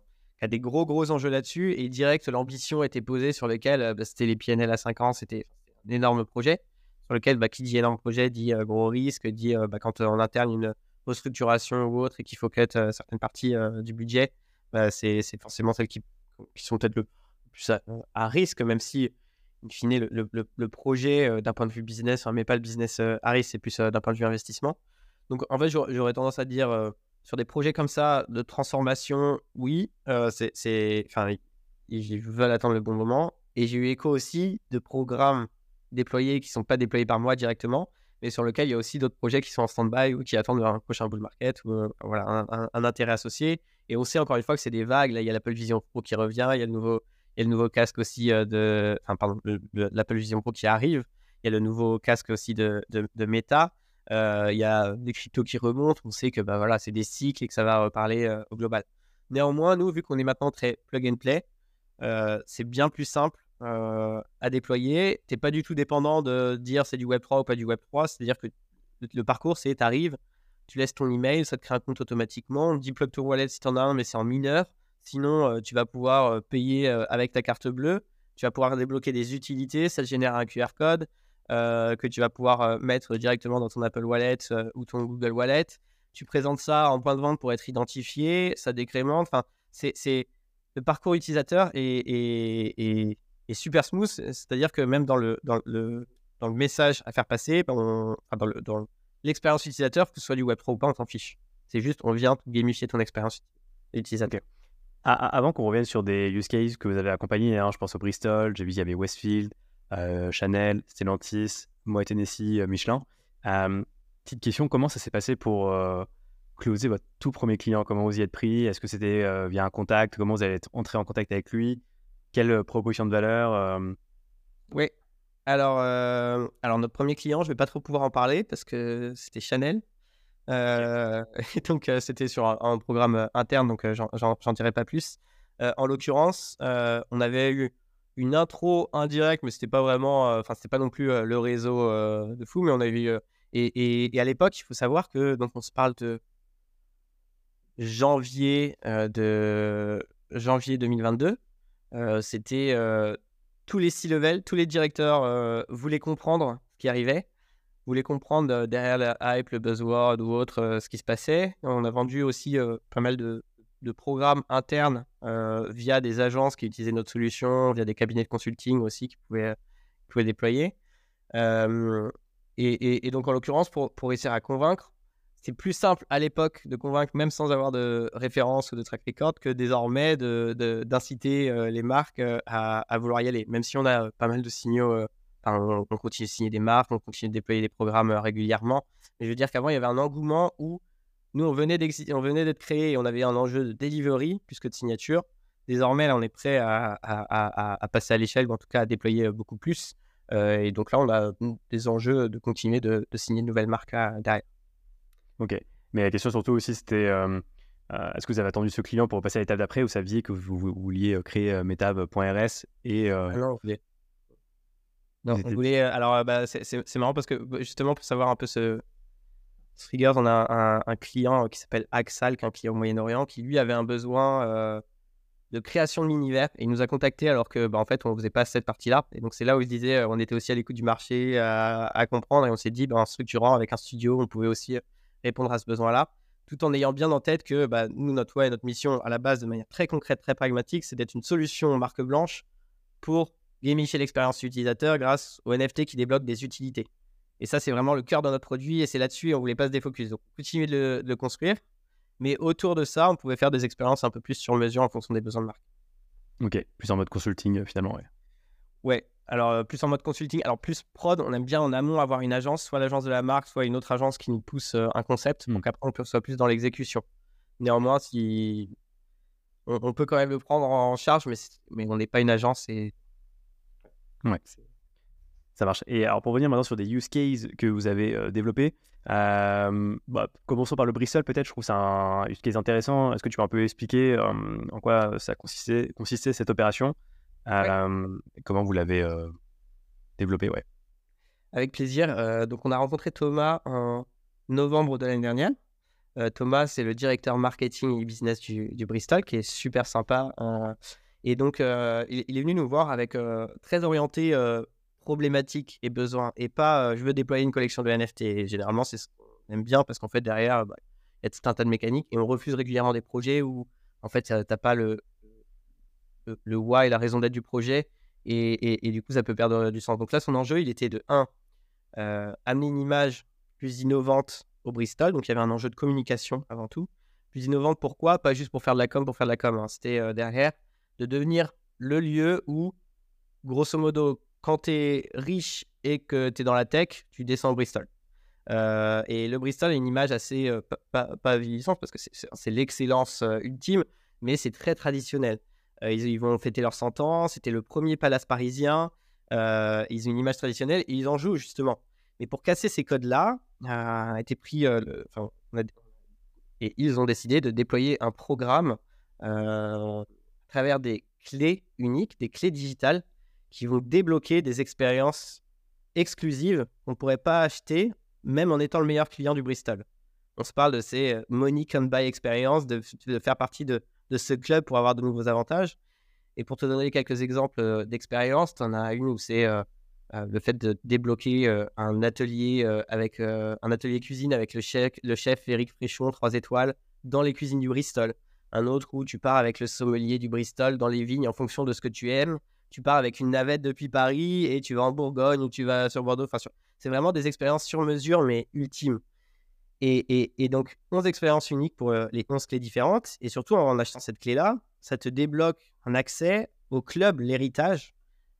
des gros, gros enjeux là-dessus. Et direct, l'ambition était posée sur lequel bah, c'était les PNL à 5 ans, c'était un énorme projet. Sur lequel, bah, qui dit énorme projet dit gros risque, dit bah, quand en interne une restructuration ou autre et qu'il faut cut certaines parties du budget, c'est forcément celles qui, sont peut-être le plus à, risque, même si in fine, le, le, projet, euh, d'un point de vue business, mais pas le business euh, Harris, c'est plus euh, d'un point de vue investissement. Donc, en fait, j'aurais tendance à dire, sur des projets comme ça, de transformation, oui, c'est, enfin, ils veulent attendre le bon moment. Et j'ai eu écho aussi de programmes déployés qui ne sont pas déployés par moi directement, mais sur lesquels il y a aussi d'autres projets qui sont en stand-by ou qui attendent un prochain bull market ou voilà, un, intérêt associé. Et on sait encore une fois que c'est des vagues. Là, il y a l'Apple Vision Pro qui revient, il y a le nouveau casque aussi de. Enfin, pardon, l'Apple Vision Pro qui arrive. Il y a le nouveau casque aussi de, de, Meta. Il y a des cryptos qui remontent. On sait que bah, voilà, c'est des cycles et que ça va reparler au global. Néanmoins, nous, vu qu'on est maintenant très plug and play, c'est bien plus simple à déployer. Tu n'es pas du tout dépendant de dire c'est du Web3 ou pas du Web3. C'est-à-dire que le, parcours, c'est tu arrives, tu laisses ton email, ça te crée un compte automatiquement. Dit plug to wallet si tu en as un, mais c'est en mineur. Sinon, tu vas pouvoir payer avec ta carte bleue. Tu vas pouvoir débloquer des utilités. Ça te génère un QR code que tu vas pouvoir mettre directement dans ton Apple Wallet ou ton Google Wallet. Tu présentes ça en point de vente pour être identifié. Ça décrémente. Enfin, c'est le parcours utilisateur est, super smooth. C'est-à-dire que même dans le, dans le, dans le message à faire passer, dans l'expérience utilisateur, que ce soit du Web 3 ou pas, on s'en fiche. C'est juste, on vient gamifier ton expérience utilisateur. Avant qu'on revienne sur des use cases que vous avez accompagnés, hein, je pense au Bristol, j'ai vu il y avait Westfield, euh, Chanel, Stellantis, Moët Tennessee, euh, Michelin. petite question, comment ça s'est passé pour euh, closer votre tout premier client? Comment vous y êtes pris? Est-ce que c'était via un contact? Comment vous allez être entré en contact avec lui? Quelle proposition de valeur Oui. Alors, alors, notre premier client, je ne vais pas trop pouvoir en parler parce que c'était Chanel. Euh, et donc, euh, c'était sur un, programme euh, interne, donc j'en dirai pas plus. en l'occurrence, on avait eu une intro indirecte, mais c'était pas vraiment, enfin, c'était pas non plus le réseau de fou, mais on avait eu. Et, à l'époque, il faut savoir que, donc, on se parle de janvier, de janvier 2022. c'était tous les C-level, tous les directeurs voulaient comprendre ce qui arrivait voulait comprendre derrière la hype, le buzzword ou autre, ce qui se passait. On a vendu aussi pas mal de, programmes internes via des agences qui utilisaient notre solution, via des cabinets de consulting aussi qui pouvaient, pouvaient déployer. Et, donc, en l'occurrence, pour, pour réussir à convaincre, c'est plus simple à l'époque de convaincre, même sans avoir de référence ou de track record, que désormais d'inciter de, les marques à, vouloir y aller. Même si on a pas mal de signaux on, continue de signer des marques, on continue de déployer des programmes euh, régulièrement. Mais je veux dire qu'avant, il y avait un engouement où nous, on venait d'être créé et on avait un enjeu de delivery plus que de signature. Désormais, là, on est prêt à, passer à l'échelle, ou en tout cas à déployer euh, beaucoup plus. Euh, et donc là, on a des enjeux de continuer de, signer de nouvelles marques derrière. Ok. Mais la question surtout aussi, c'était est-ce que vous avez attendu ce client pour passer à l'étape d'après ou saviez que vous, vouliez créer metab.rs et. non, non, on voulait. Euh, alors, bah, c'est marrant parce que justement, pour savoir un peu ce, Triggers, on a un, client qui s'appelle Axal, qui est un client au Moyen-Orient, qui lui avait un besoin de création de l'univers. Et il nous a contacté alors que, bah, en fait, on faisait pas cette partie-là. Et donc, c'est là où il se disait, on était aussi à l'écoute du marché, à, comprendre. Et on s'est dit, bah, en structurant avec un studio, on pouvait aussi répondre à ce besoin-là, tout en ayant bien en tête que bah, nous, notre ouais, notre mission à la base, de manière très concrète, très pragmatique, c'est d'être une solution marque blanche pour gamifier l'expérience utilisateur grâce aux NFT qui débloquent des utilités. Et ça, c'est vraiment le cœur de notre produit et c'est là-dessus, on voulait pas se défocus. Donc, continuer de le construire mais autour de ça, on pouvait faire des expériences un peu plus sur mesure en fonction des besoins de marque. Ok, plus en mode consulting euh, finalement, ouais. Ouais, alors euh, plus en mode consulting. Alors plus prod, on aime bien en amont avoir une agence, soit l'agence de la marque, soit une autre agence qui nous pousse euh, un concept, donc hmm. après on peut soit plus dans l'exécution. Néanmoins, si on, peut quand même le prendre en charge, mais, mais on n'est pas une agence et. Ouais. Ça marche. Et alors pour revenir maintenant sur des use cases que vous avez développés, euh, bah, commençons par le Bristol, peut-être. Je trouve c'est un use case intéressant. Est-ce que tu peux un peu expliquer euh, en quoi ça consistait, consistait cette opération euh, Comment vous l'avez développé ouais? Avec plaisir. donc, on a rencontré Thomas en novembre de l'année dernière. Thomas, c'est le directeur marketing et business du, Bristol, qui est super sympa. et donc, il, il, est venu nous voir avec très orienté problématiques et besoins et pas je veux déployer une collection de NFT. généralement, c'est ce qu'on aime bien parce qu'en fait, derrière, bah, il y a tout un tas de mécaniques et on refuse régulièrement des projets où en fait, tu n'as pas le, le, why, la raison d'être du projet et, et, du coup, ça peut perdre du sens. Donc là, son enjeu, il était de 1, amener une image plus innovante au Bristol. Donc il y avait un enjeu de communication avant tout. Plus innovante, pourquoi? Pas juste pour faire de la com, pour faire de la com. Hein. C'était derrière de devenir le lieu où, grosso modo, quand tu es riche et que tu es dans la tech, tu descends au Bristol. Euh, et le Bristol a une image assez euh, pas, pas, parce que c'est l'excellence euh, ultime, mais c'est très traditionnel. Ils, vont fêter leurs 100 ans, c'était le premier palace parisien, ils ont une image traditionnelle et ils en jouent justement. Mais pour casser ces codes-là, a été pris, et ils ont décidé de déployer un programme à travers des clés uniques, des clés digitales qui vont débloquer des expériences exclusives qu'on ne pourrait pas acheter, même en étant le meilleur client du Bristol. On se parle de ces euh, money can buy experience, de, faire partie de, ce club pour avoir de nouveaux avantages. Et pour te donner quelques exemples euh, d'expériences, tu en as une où c'est euh, le fait de débloquer un atelier avec un atelier cuisine avec le chef, le chef Eric Fréchon, 3 étoiles, dans les cuisines du Bristol. Un autre où tu pars avec le sommelier du Bristol dans les vignes en fonction de ce que tu aimes tu pars avec une navette depuis Paris et tu vas en Bourgogne ou tu vas sur Bordeaux. Enfin, c'est vraiment des expériences sur mesure, mais ultimes. Et, donc, 11 expériences uniques pour euh, les 11 clés différentes. Et surtout, en achetant cette clé-là, ça te débloque un accès au club L'Héritage.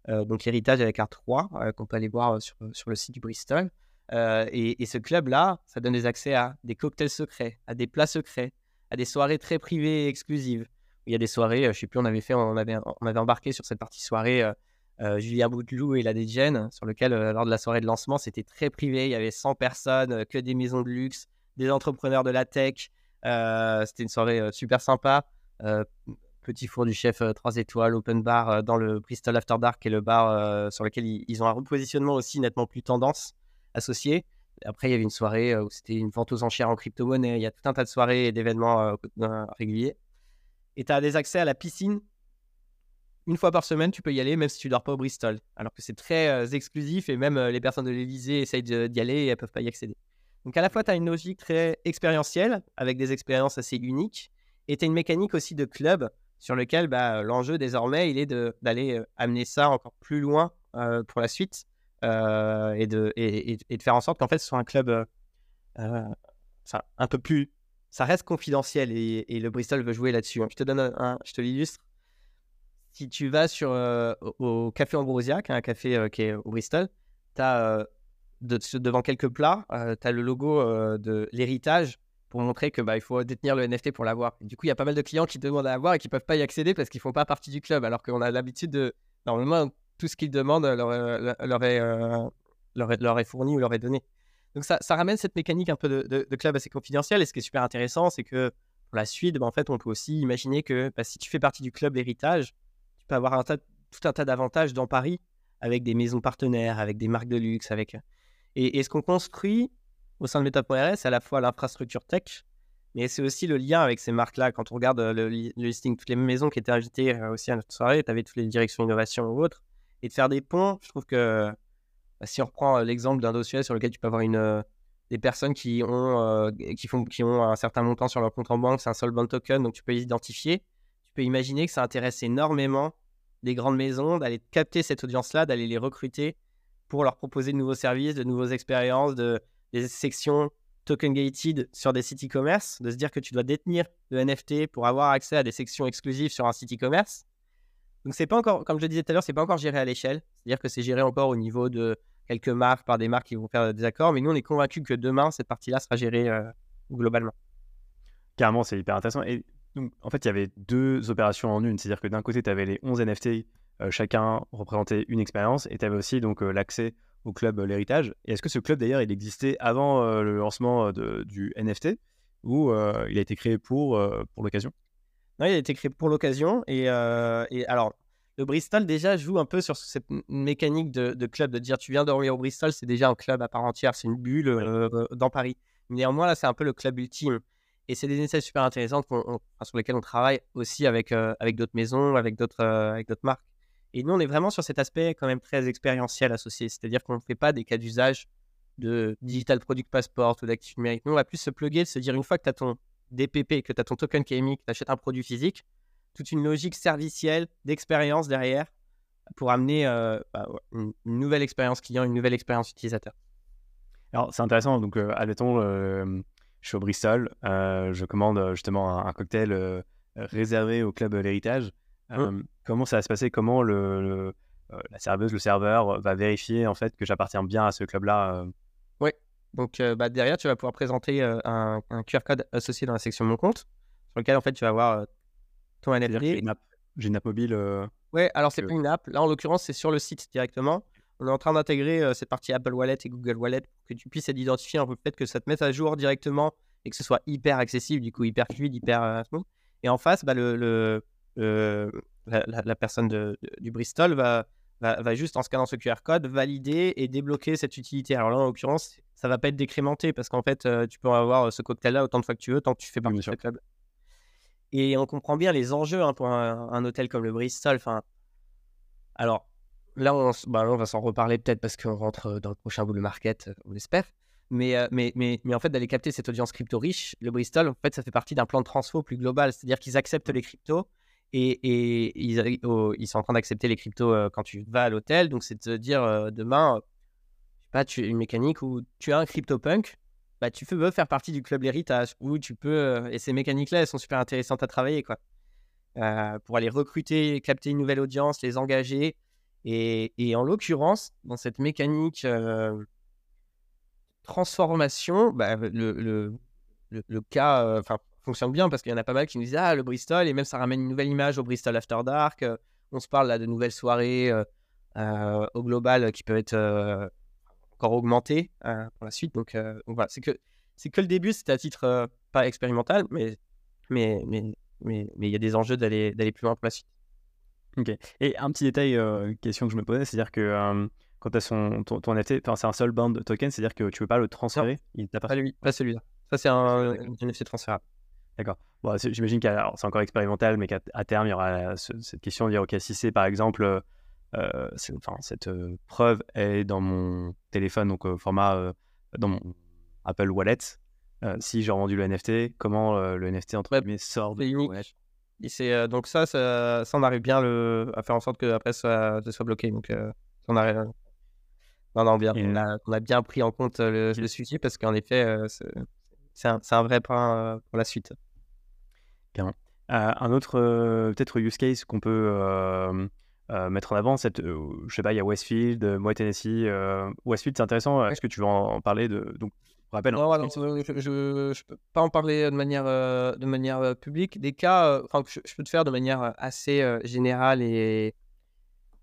Euh, donc, l'Héritage avec un 3, euh, qu'on peut aller voir sur, le site du Bristol. Et, ce club-là, ça donne des accès à des cocktails secrets, à des plats secrets, à des soirées très privées et exclusives, il y a des soirées, euh, je sais plus, on avait fait, on avait, embarqué sur cette partie soirée euh, euh, Julien Bouteloup et la DGen, sur lequel, lors de la soirée de lancement, c'était très privé. Il y avait 100 personnes, que des maisons de luxe, des entrepreneurs de la tech. c'était une soirée super sympa. petit four du chef 3 étoiles, open bar dans le Bristol After Dark, qui est le bar sur lequel ils, ont un repositionnement aussi nettement plus tendance associé. Après, il y avait une soirée où c'était une vente aux enchères en crypto-monnaie. Il y a tout un tas de soirées et d'événements réguliers et tu as des accès à la piscine. Une fois par semaine, tu peux y aller, même si tu dors pas au Bristol. Alors que c'est très euh, exclusif et même euh, les personnes de l'Elysée essayent d'y aller et elles peuvent pas y accéder. Donc à la fois, tu as une logique très expérientielle avec des expériences assez uniques et tu as une mécanique aussi de club sur lequel bah, l'enjeu désormais, il est d'aller euh, amener ça encore plus loin pour la suite et, de, et, de faire en sorte qu'en fait, ce soit un club un peu plus ça reste confidentiel et, le Bristol veut jouer là-dessus. Je te donne un, je te l'illustre. Si tu vas sur, euh, au Café Ambrosia, qui est un café euh, qui est au Bristol, tu as euh, devant quelques plats, tu as le logo de l'héritage pour montrer que bah, il faut détenir le NFT pour l'avoir. Du coup, il y a pas mal de clients qui demandent à l'avoir et qui peuvent pas y accéder parce qu'ils font pas partie du club, alors qu'on a l'habitude de normalement tout ce qu'ils demandent leur, leur, est, leur, est, fourni ou leur est donné. Donc ça, ramène cette mécanique un peu de, club assez confidentiel. Et ce qui est super intéressant, c'est que pour la suite, bah, en fait, on peut aussi imaginer que bah, si tu fais partie du club Héritage, tu peux avoir tout un tas d'avantages dans Paris avec des maisons partenaires, avec des marques de luxe, avec et, ce qu'on construit au sein de Meta.rs, c'est à la fois l'infrastructure tech, mais c'est aussi le lien avec ces marques-là. Quand on regarde le, listing, toutes les maisons qui étaient invitées aussi à notre soirée, tu avais toutes les directions innovation ou autres. Et de faire des ponts, je trouve que si on reprend l'exemple d'un dossier sur lequel tu peux avoir une, des personnes qui ont, qui, font, qui ont un certain montant sur leur compte en banque, c'est un solvent token, donc tu peux les identifier. Tu peux imaginer que ça intéresse énormément des grandes maisons d'aller capter cette audience-là, d'aller les recruter pour leur proposer de nouveaux services, de nouvelles expériences, de, des sections token gated sur des sites e-commerce, de se dire que tu dois détenir le NFT pour avoir accès à des sections exclusives sur un site e-commerce. Donc c'est pas encore, comme je le disais tout à l'heure, c'est pas encore géré à l'échelle. C'est-à-dire que c'est géré encore au niveau de quelques marques par des marques qui vont faire des accords. Mais nous, on est convaincus que demain, cette partie-là sera gérée euh, globalement. Carrément, c'est hyper intéressant. Et donc, en fait, il y avait deux opérations en une. C'est-à-dire que d'un côté, tu avais les 11 NFT, euh, chacun représentait une expérience, et tu avais aussi donc euh, l'accès au club L'Héritage. Et est-ce que ce club, d'ailleurs, il existait avant le lancement du NFT ou il a été créé pour, pour l'occasion? Non, il a été créé pour l'occasion. Et, et, alors, le Bristol déjà joue un peu sur cette mécanique de, club, de dire tu viens dormir au Bristol, c'est déjà un club à part entière, c'est une bulle euh, dans Paris. Néanmoins, là, c'est un peu le club ultime. Et c'est des essais super intéressants sur lesquels on travaille aussi avec, euh, avec d'autres maisons, avec d'autres, euh, marques. Et nous, on est vraiment sur cet aspect quand même très expérientiel associé. C'est-à-dire qu'on ne fait pas des cas d'usage de Digital Product Passport ou d'actifs numériques. Nous, on va plus se plugger, de se dire une fois que tu as ton DPP, que tu as ton token KMI, que tu achètes un produit physique, toute une logique servicielle d'expérience derrière pour amener euh, bah, une, nouvelle expérience client, une nouvelle expérience utilisateur. Alors, c'est intéressant. Donc, euh, admettons, euh, je suis au Bristol, je commande justement un, cocktail réservé au club L'Héritage. Mmh. Comment ça va se passer? Comment le, la serveuse, le serveur va vérifier en fait que j'appartiens bien à ce club-là Oui. Donc, bah, derrière, tu vas pouvoir présenter un, un, QR code associé dans la section Mon compte, sur lequel en fait tu vas avoir ton NFT. J'ai une, app mobile. Euh, ouais, alors c'est pas une app. Là, en l'occurrence, c'est sur le site directement. On est en train d'intégrer euh, cette partie Apple Wallet et Google Wallet pour que tu puisses identifier un peu peut-être que ça te mette à jour directement et que ce soit hyper accessible, du coup hyper fluide, hyper euh, smooth. Et en face, bah, le, le, la, personne de, du Bristol va, va, va, juste en scannant ce QR code valider et débloquer cette utilité. Alors là, en l'occurrence, ça va pas être décrémenté parce qu'en fait, tu peux avoir ce cocktail-là autant de fois que tu veux tant que tu fais partie du club. Et on comprend bien les enjeux hein, pour un, hôtel comme le Bristol. Enfin, alors là, on, bah, va s'en reparler peut-être parce qu'on rentre dans le prochain bull market, euh, on l'espère. Mais, euh, mais, mais, mais, en fait, d'aller capter cette audience crypto riche, le Bristol, en fait, ça fait partie d'un plan de transfo plus global. C'est-à-dire qu'ils acceptent les cryptos et, ils, sont en train d'accepter les cryptos euh, quand tu vas à l'hôtel. Donc, c'est de dire demain, je sais pas, tu une mécanique où tu as un CryptoPunk bah, tu peux faire partie du club l'héritage où tu peux, euh, et ces mécaniques-là, elles sont super intéressantes à travailler, quoi. Euh, pour aller recruter, capter une nouvelle audience, les engager. Et, et en l'occurrence, dans cette mécanique euh, transformation, bah, le, le, le, cas enfin fonctionne bien parce qu'il y en a pas mal qui nous disent Ah, le Bristol, et même ça ramène une nouvelle image au Bristol After Dark. on se parle là de nouvelles soirées au global qui peuvent être encore augmenter euh, pour la suite. Donc, euh, voilà, c'est que, c'est que le début, c'était à titre euh, pas expérimental, mais mais mais mais mais il y a des enjeux d'aller d'aller plus loin pour la suite. Ok. Et un petit détail, question que je me posais, c'est-à-dire que quand tu as son, ton, ton NFT, c'est un seul band token, c'est-à-dire que tu peux pas le transférer Il pas... pas, lui, pas celui-là. Ça, c'est un, NFT transférable. D'accord. Bon, j'imagine que c'est encore expérimental, mais qu'à terme, il y aura cette question de dire, OK, si c'est par exemple euh, enfin, cette euh, preuve est dans mon téléphone, donc au format dans mon Apple Wallet. si j'ai rendu le NFT, comment le NFT entre guillemets sort de et c'est donc ça, ça, on arrive bien le, à faire en sorte que après ça, soit bloqué. Donc on arrive. Non, non, bien. On a, on, a, bien pris en compte le, le sujet parce qu'en effet, c'est un, un, vrai point pour la suite. un autre peut-être use case qu'on peut euh, mettre en avant cette, euh, je sais pas, il y a Westfield, euh, moi Tennessee. Westfield, c'est intéressant. Est-ce que tu veux en, parler de donc rappelle non, je, ne peux pas en parler de manière, de manière publique. Des cas, enfin, je, je, peux te faire de manière assez générale et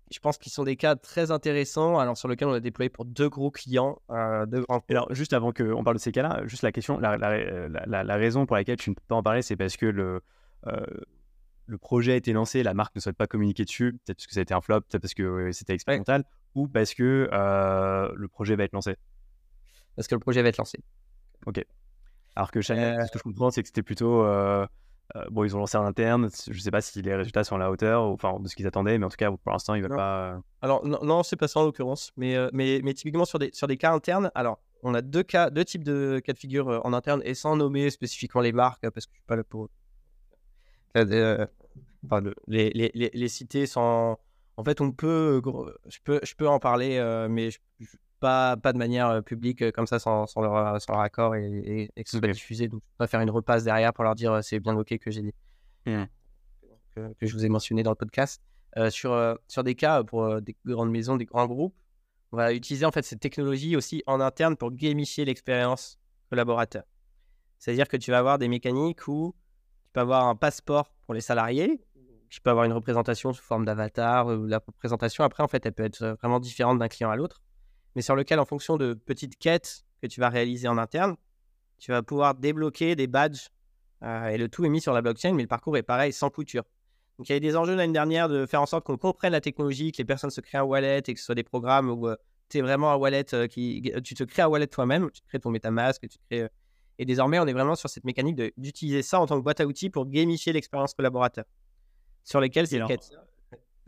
je pense qu'ils sont des cas très intéressants, alors sur lesquels on a déployé pour deux gros clients. deux grands... Alors, juste avant qu'on parle de ces cas-là, juste la question, la, la, la, la, raison pour laquelle tu ne peux pas en parler, c'est parce que le, le projet a été lancé, la marque ne souhaite pas communiquer dessus, peut-être parce que ça a été un flop, peut-être parce que c'était expérimental, ou parce que euh, le projet va être lancé Parce que le projet va être lancé. Ok. Alors que China, ce que je comprends, c'est que c'était plutôt. bon, ils ont lancé en interne. Je ne sais pas si les résultats sont à la hauteur, enfin, de ce qu'ils attendaient, mais en tout cas, pour l'instant, ils ne veulent pas. Alors, non, non c'est pas ça en l'occurrence. Mais, mais, mais typiquement, sur des, sur des cas internes, alors, on a deux, cas, deux types de cas de figure en interne et sans nommer spécifiquement les marques, parce que je ne suis pas là pour. Les, les, les, les, citer sans. En fait, on peut. Je peux, je peux en parler, mais je, pas, pas de manière publique comme ça sans, sans, leur, sans leur accord et, et, que ce soit diffusé. Donc, je vais faire une repasse derrière pour leur dire c'est bien OK que j'ai dit. Mmh. Que, que, je vous ai mentionné dans le podcast. sur, sur des cas pour des grandes maisons, des grands groupes, on va utiliser en fait cette technologie aussi en interne pour gamifier l'expérience collaborateur. C'est-à-dire que tu vas avoir des mécaniques où tu peux avoir un passeport pour les salariés, tu peux avoir une représentation sous forme d'avatar, ou la représentation après en fait elle peut être vraiment différente d'un client à l'autre mais sur lequel, en fonction de petites quêtes que tu vas réaliser en interne, tu vas pouvoir débloquer des badges. Euh, et le tout est mis sur la blockchain, mais le parcours est pareil, sans couture. Donc il y a eu des enjeux l'année dernière de faire en sorte qu'on comprenne la technologie, que les personnes se créent un wallet et que ce soit des programmes où euh, tu vraiment un wallet euh, qui. Tu te crées un wallet toi-même, tu crées ton MetaMask, tu. Et désormais, on est vraiment sur cette mécanique d'utiliser ça en tant que boîte à outils pour gamifier l'expérience collaborateur. Sur lesquels ces quêtes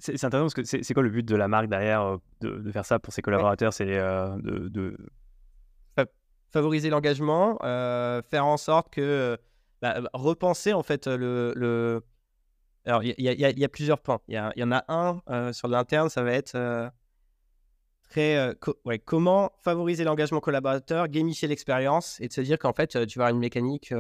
c'est intéressant parce que c'est quoi le but de la marque derrière euh, de, faire ça pour ses collaborateurs? C'est euh, de, favoriser l'engagement, euh, faire en sorte que bah, repenser en fait le. Alors il y, a plusieurs points. Il y, en a un sur l'interne, ça va être très ouais, comment favoriser l'engagement collaborateur, gamifier l'expérience et de se dire qu'en fait tu vas avoir une mécanique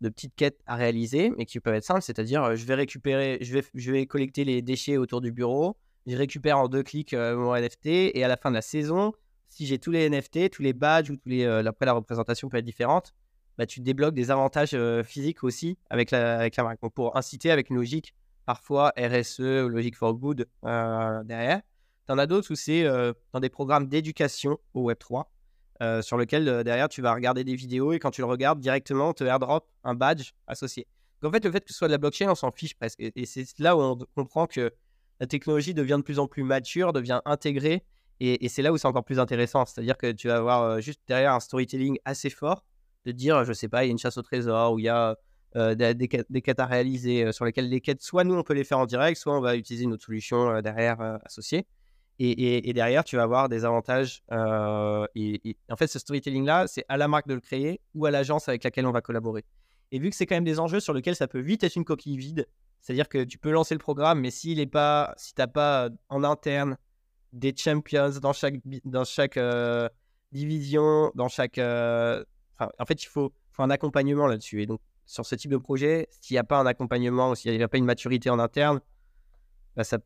de, petites quêtes à réaliser, mais qui peuvent être simples, c'est-à-dire euh, je vais récupérer, je vais, je vais collecter les déchets autour du bureau, je récupère en deux clics euh, mon NFT, et à la fin de la saison, si j'ai tous les NFT, tous les badges ou euh, après la représentation peut être différente, bah, tu débloques des avantages physiques aussi avec la, avec la marque. pour inciter avec une logique parfois RSE logique for good derrière. Tu en as d'autres où c'est dans des programmes d'éducation au Web3. Euh, sur lequel euh, derrière tu vas regarder des vidéos et quand tu le regardes directement, on te airdrop un badge associé. Donc en fait, le fait que ce soit de la blockchain, on s'en fiche presque. Et, c'est là où on comprend que la technologie devient de plus en plus mature, devient intégrée. Et, c'est là où c'est encore plus intéressant. C'est-à-dire que tu vas avoir euh, juste derrière un storytelling assez fort de dire, je sais pas, il y a une chasse au trésor ou il y a des, quêtes, à réaliser sur lesquelles les quêtes, soit nous on peut les faire en direct, soit on va utiliser une autre solution derrière associée. Et, derrière, tu vas avoir des avantages. Euh, en fait, ce storytelling-là, c'est à la marque de le créer ou à l'agence avec laquelle on va collaborer. Et vu que c'est quand même des enjeux sur lesquels ça peut vite être une coquille vide, c'est-à-dire que tu peux lancer le programme, mais s'il est pas, si t'as pas euh, en interne des champions dans chaque, euh, division, dans chaque, en fait, il faut, un accompagnement là-dessus. Et donc, sur ce type de projet, s'il n'y a pas un accompagnement, s'il n'y a pas une maturité en interne, bah ça,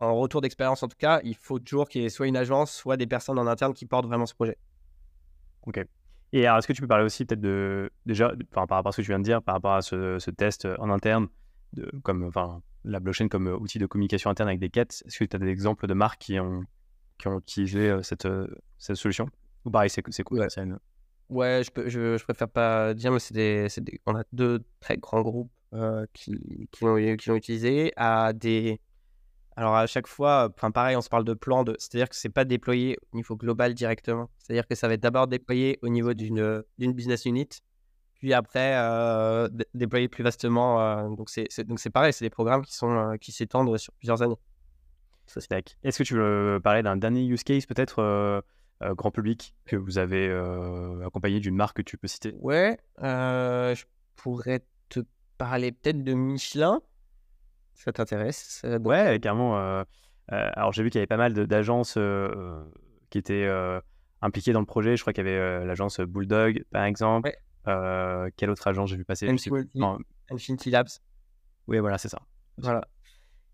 en retour d'expérience en tout cas, il faut toujours qu'il y ait soit une agence, soit des personnes en interne qui portent vraiment ce projet. Ok. Et alors, est-ce que tu peux parler aussi peut-être de, déjà, par rapport à ce que tu viens de dire, par rapport à ce, test en interne, de, comme enfin, la blockchain comme outil de communication interne avec des quêtes, est-ce que tu as des exemples de marques qui ont, qui ont utilisé euh, cette, euh, cette solution? Ou pareil, c'est cool Ouais, ouais je, peux, je, je, préfère pas dire, mais c'est des, des, on a deux très grands groupes euh, qui, qui l'ont utilisé à des alors à chaque fois, enfin pareil, on se parle de plan, de... c'est-à-dire que c'est pas déployé au niveau global directement. C'est-à-dire que ça va être d'abord déployé au niveau d'une business unit, puis après euh, déployé plus vastement. Euh, donc c'est donc c'est pareil, c'est des programmes qui sont euh, qui s'étendent sur plusieurs années. Est-ce que tu veux parler d'un dernier use case peut-être grand public que vous avez accompagné d'une marque que tu peux citer? Ouais, je pourrais te parler peut-être de Michelin. Ça t'intéresse Ouais, carrément. Euh, euh, alors j'ai vu qu'il y avait pas mal d'agences euh, qui étaient impliquées dans le projet. Je crois qu'il y avait l'agence Bulldog, par exemple. quelle autre agence j'ai vu passer? Infinity, Labs. Oui, voilà, c'est ça. Voilà.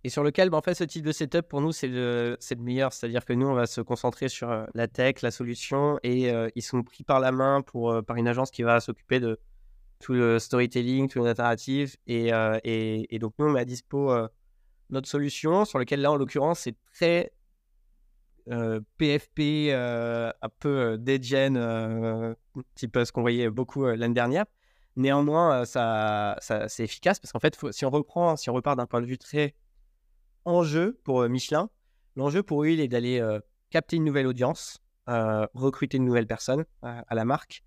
Et sur lequel, bah, en fait, ce type de setup, pour nous, c'est le, le meilleur. C'est-à-dire que nous, on va se concentrer sur la tech, la solution, et ils sont pris par la main pour, par une agence qui va s'occuper de, tout le storytelling, tout le narrative. Et, euh, donc, nous, on met à dispo euh, notre solution, sur laquelle, là, en l'occurrence, c'est très PFP, euh, un peu petit peu ce qu'on voyait beaucoup l'année dernière. Néanmoins, ça c'est efficace parce qu'en fait, si on reprend, si on repart d'un point de vue très enjeu pour Michelin, l'enjeu pour eux, il est d'aller capter une nouvelle audience, recruter une nouvelle personne à la marque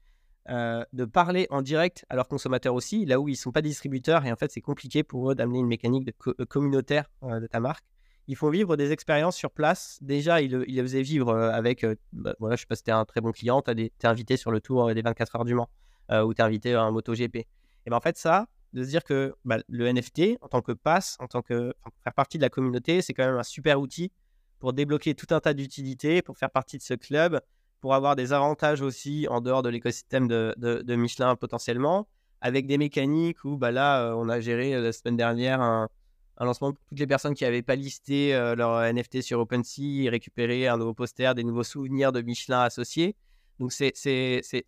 de parler en direct à leurs consommateurs aussi, là où ils ne sont pas distributeurs et en fait c'est compliqué pour eux d'amener une mécanique de communautaire de ta marque ils font vivre des expériences sur place. Déjà, ils, les faisaient vivre avec, bah, voilà, je sais pas si tu es un très bon client, tu es invité sur le tour des 24 heures du Mans ou tu es invité à un MotoGP. Et ben en fait, ça, de se dire que bah, le NFT, en tant que passe, en tant que faire partie de la communauté, c'est quand même un super outil pour débloquer tout un tas d'utilités, pour faire partie de ce club, pour avoir des avantages aussi en dehors de l'écosystème de, de, Michelin potentiellement, avec des mécaniques où bah, là, on a géré la semaine dernière un, lancement pour toutes les personnes qui n'avaient pas listé euh, leur NFT sur OpenSea et récupéré un nouveau poster, des nouveaux souvenirs de Michelin associés. Donc c'est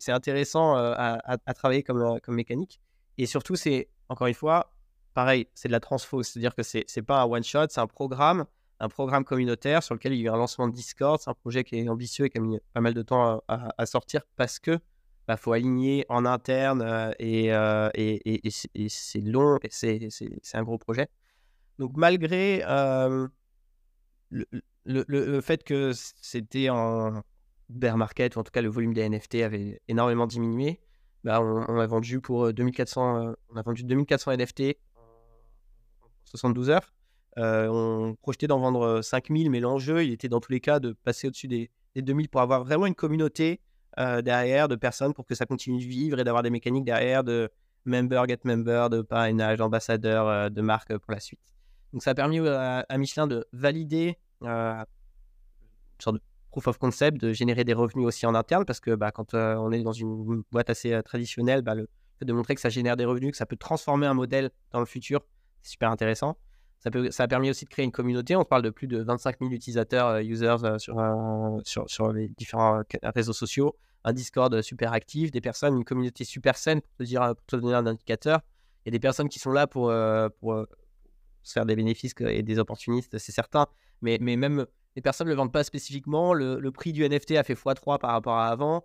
intéressant euh, à, travailler comme, euh, comme mécanique. Et surtout, c'est, encore une fois, pareil, c'est de la transfo, c'est-à-dire que c'est n'est pas un one-shot, c'est un programme, un programme communautaire sur lequel il y a eu un lancement de Discord. C'est un projet qui est ambitieux et qui a mis pas mal de temps à, sortir parce que bah, faut aligner en interne et, et, et c'est long et c'est un gros projet. Donc malgré le, fait que c'était en bear market, ou en tout cas le volume des NFT avait énormément diminué, bah, on, a vendu pour 2400, on a vendu 2400 NFT en 72 heures. On projetait d'en vendre 5000, mais l'enjeu, il était dans tous les cas de passer au-dessus des, 2000 pour avoir vraiment une communauté derrière de personnes pour que ça continue de vivre et d'avoir des mécaniques derrière de member, get member, de parrainage, d'ambassadeur, de marque pour la suite. Donc ça a permis à, Michelin de valider euh, une sorte de proof of concept, de générer des revenus aussi en interne, parce que bah, quand euh, on est dans une boîte assez euh, traditionnelle, bah, le fait de montrer que ça génère des revenus, que ça peut transformer un modèle dans le futur, c'est super intéressant. Ça, a permis aussi de créer une communauté. On parle de plus de 25 000 utilisateurs, users sur, sur, sur, les différents réseaux sociaux. Un Discord super actif, des personnes, une communauté super saine pour te, dire, pour te donner un indicateur. Il y a des personnes qui sont là pour, se faire des bénéfices et des opportunistes, c'est certain. Mais, même les personnes ne le vendent pas spécifiquement. Le, prix du NFT a fait x3 par rapport à avant.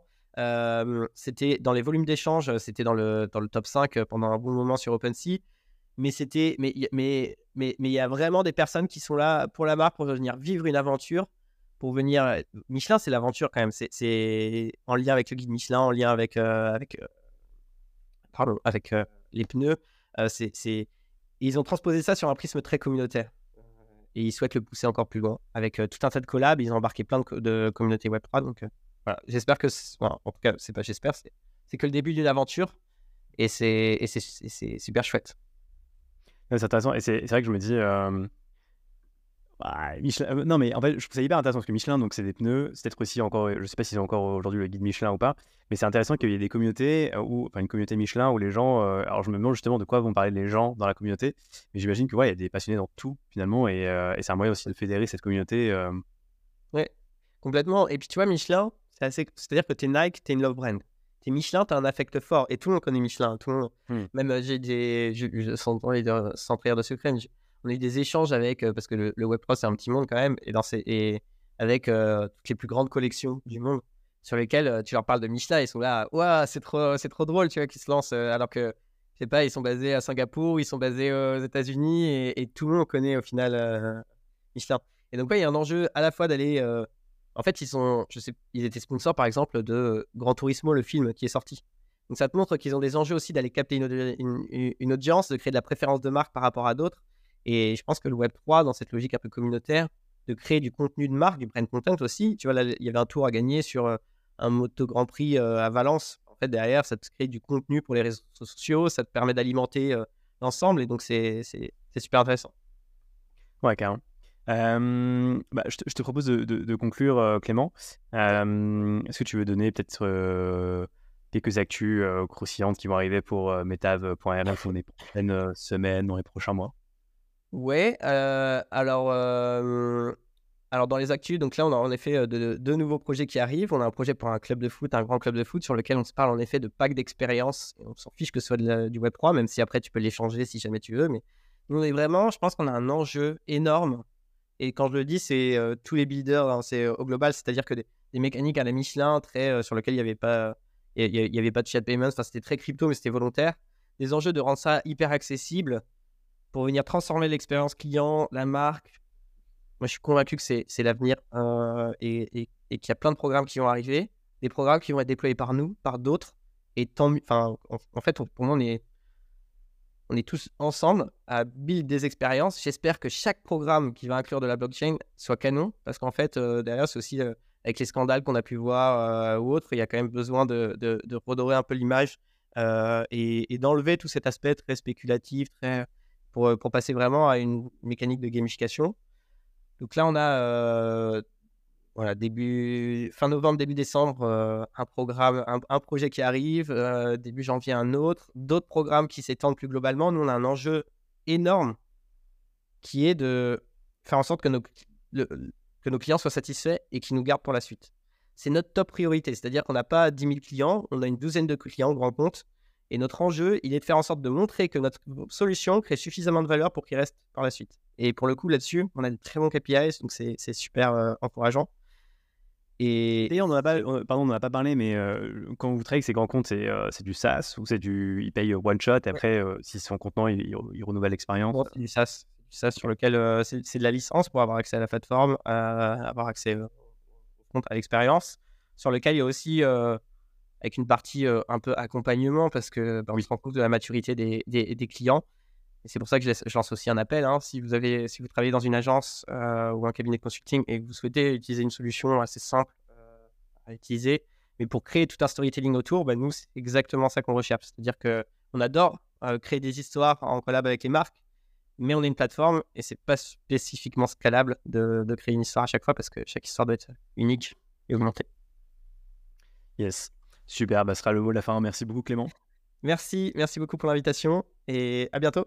c'était dans les volumes d'échange, c'était dans le, dans le top 5 pendant un bon moment sur OpenSea. Mais c'était, mais, mais, mais, mais il y a vraiment des personnes qui sont là pour la marque, pour venir vivre une aventure, pour venir. Michelin, c'est l'aventure quand même. C'est en lien avec le guide Michelin, en lien avec, euh, avec, euh, pardon, avec euh, les pneus. c'est ils ont transposé ça sur un prisme très communautaire. Et ils souhaitent le pousser encore plus loin. Avec euh, tout un tas de collabs, ils ont embarqué plein de, communautés Web3. Donc euh, voilà, j'espère que. en tout cas, c'est pas j'espère, c'est que le début d'une aventure. Et c'est super chouette. C'est intéressant. Et c'est vrai que je me dis. Euh, bah, euh, non, mais en fait, je trouve ça hyper intéressant parce que Michelin, donc c'est des pneus. C'est peut-être aussi encore, je sais pas si c'est encore aujourd'hui le guide Michelin ou pas, mais c'est intéressant qu'il y ait des communautés, euh, enfin une communauté Michelin où les gens. Alors je me demande justement de quoi vont parler les gens dans la communauté, mais j'imagine que ouais, il y a des passionnés dans tout finalement, et, c'est un moyen aussi de fédérer cette communauté. Ouais, complètement. Et puis tu vois, Michelin, c'est assez... c'est-à-dire que tu es Nike, tu es une love brand. Tu es Michelin, tu as un affect fort, et tout le monde connaît Michelin. Tout le monde... Mmh. Même j'ai des. Je, je, sans, sans prière de secret, on a eu des échanges avec, euh, parce que le, Web3 c'est un petit monde quand même, et, dans ces, et avec euh, toutes les plus grandes collections du monde, sur lesquelles euh, tu leur parles de Michelin, ils sont là, waouh, c'est trop, c'est trop drôle, tu vois, qu'ils se lancent, alors que, je sais pas, ils sont basés à Singapour, ils sont basés aux États-Unis, et, tout le monde connaît au final Michelin. Et donc, il y a un enjeu à la fois d'aller. En fait, ils sont, je sais, ils étaient sponsors par exemple de Gran Turismo, le film qui est sorti. Donc ça te montre qu'ils ont des enjeux aussi d'aller capter une, audience, de créer de la préférence de marque par rapport à d'autres. Et je pense que le Web3, dans cette logique un peu communautaire, de créer du contenu de marque, du brand content aussi. Tu vois, là, il y avait un tour à gagner sur euh, un moto Grand Prix euh, à Valence. En fait, derrière, ça te crée du contenu pour les réseaux sociaux, ça te permet d'alimenter euh, l'ensemble. Et donc, c'est super intéressant. Ouais, carrément. Bah, je, te, propose de, conclure, Clément. Est-ce que tu veux donner peut-être quelques actus croustillantes qui vont arriver pour metav.rf dans les prochaines semaines, dans les prochains mois? Ouais, euh, alors, euh, alors dans les actus, donc là on a en effet euh, deux nouveaux projets qui arrivent. On a un projet pour un club de foot, un grand club de foot sur lequel on se parle en effet de pack d'expérience. On s'en fiche que ce soit du Web3, même si après tu peux l'échanger si jamais tu veux. Mais nous on est vraiment, je pense qu'on a un enjeu énorme. Et quand je le dis, c'est tous les builders, hein, c'est au global, c'est-à-dire que des, mécaniques à la Michelin, très, sur lesquelles il n'y avait pas, y, avait pas de chat payments, enfin c'était très crypto, mais c'était volontaire. Des enjeux de rendre ça hyper accessible pour venir transformer l'expérience client, la marque. Moi, je suis convaincu que c'est l'avenir euh, et, qu'il y a plein de programmes qui vont arriver, des programmes qui vont être déployés par nous, par d'autres, Et tant enfin, en, fait, pour moi, on est, on est tous ensemble à build des expériences. J'espère que chaque programme qui va inclure de la blockchain soit canon, parce qu'en fait, derrière, c'est aussi avec les scandales qu'on a pu voir ou autres, il y a quand même besoin de, redorer un peu l'image et, d'enlever tout cet aspect très spéculatif, pour, pour, passer vraiment à une mécanique de gamification. Donc là, on a voilà, début, fin novembre, début décembre, euh, un programme, un, projet qui arrive, euh, début janvier un autre, d'autres programmes qui s'étendent plus globalement. Nous, on a un enjeu énorme qui est de faire en sorte que nos, que nos clients soient satisfaits et qu'ils nous gardent pour la suite. C'est notre top priorité, c'est-à-dire qu'on n'a pas 10 000 clients, on a une douzaine de clients grand compte. Et notre enjeu, il est de faire en sorte de montrer que notre solution crée suffisamment de valeur pour qu'ils restent par la suite. Et pour le coup, là-dessus, on a des très bons KPIs, donc c'est super euh, encourageant. Et d'ailleurs, on n'en a pas, pardon, on a pas parlé, mais quand vous travaillez avec ces grands comptes, c'est c'est du SaaS ou c'est du, ils payent one shot et après, s'ils sont contents, ils, ils, renouvellent l'expérience. c'est du SaaS, du SaaS sur lequel c'est de la licence pour avoir accès à la plateforme, avoir accès au compte à l'expérience, sur lequel il y a aussi avec une partie un peu accompagnement parce que bah, on se rend compte de la maturité des, des, des clients. Et c'est pour ça que je, lance aussi un appel. Hein. Si, vous avez, si vous travaillez dans une agence euh, ou un cabinet de consulting et que vous souhaitez utiliser une solution assez simple euh, à utiliser, mais pour créer tout un storytelling autour, bah, nous, c'est exactement ça qu'on recherche. C'est-à-dire qu'on adore euh, créer des histoires en collab avec les marques, mais on est une plateforme et c'est pas spécifiquement scalable de, de, créer une histoire à chaque fois parce que chaque histoire doit être unique et augmentée. Yes, super, bah, ce sera le mot de la fin. Merci beaucoup Clément. Merci, merci beaucoup pour l'invitation et à bientôt.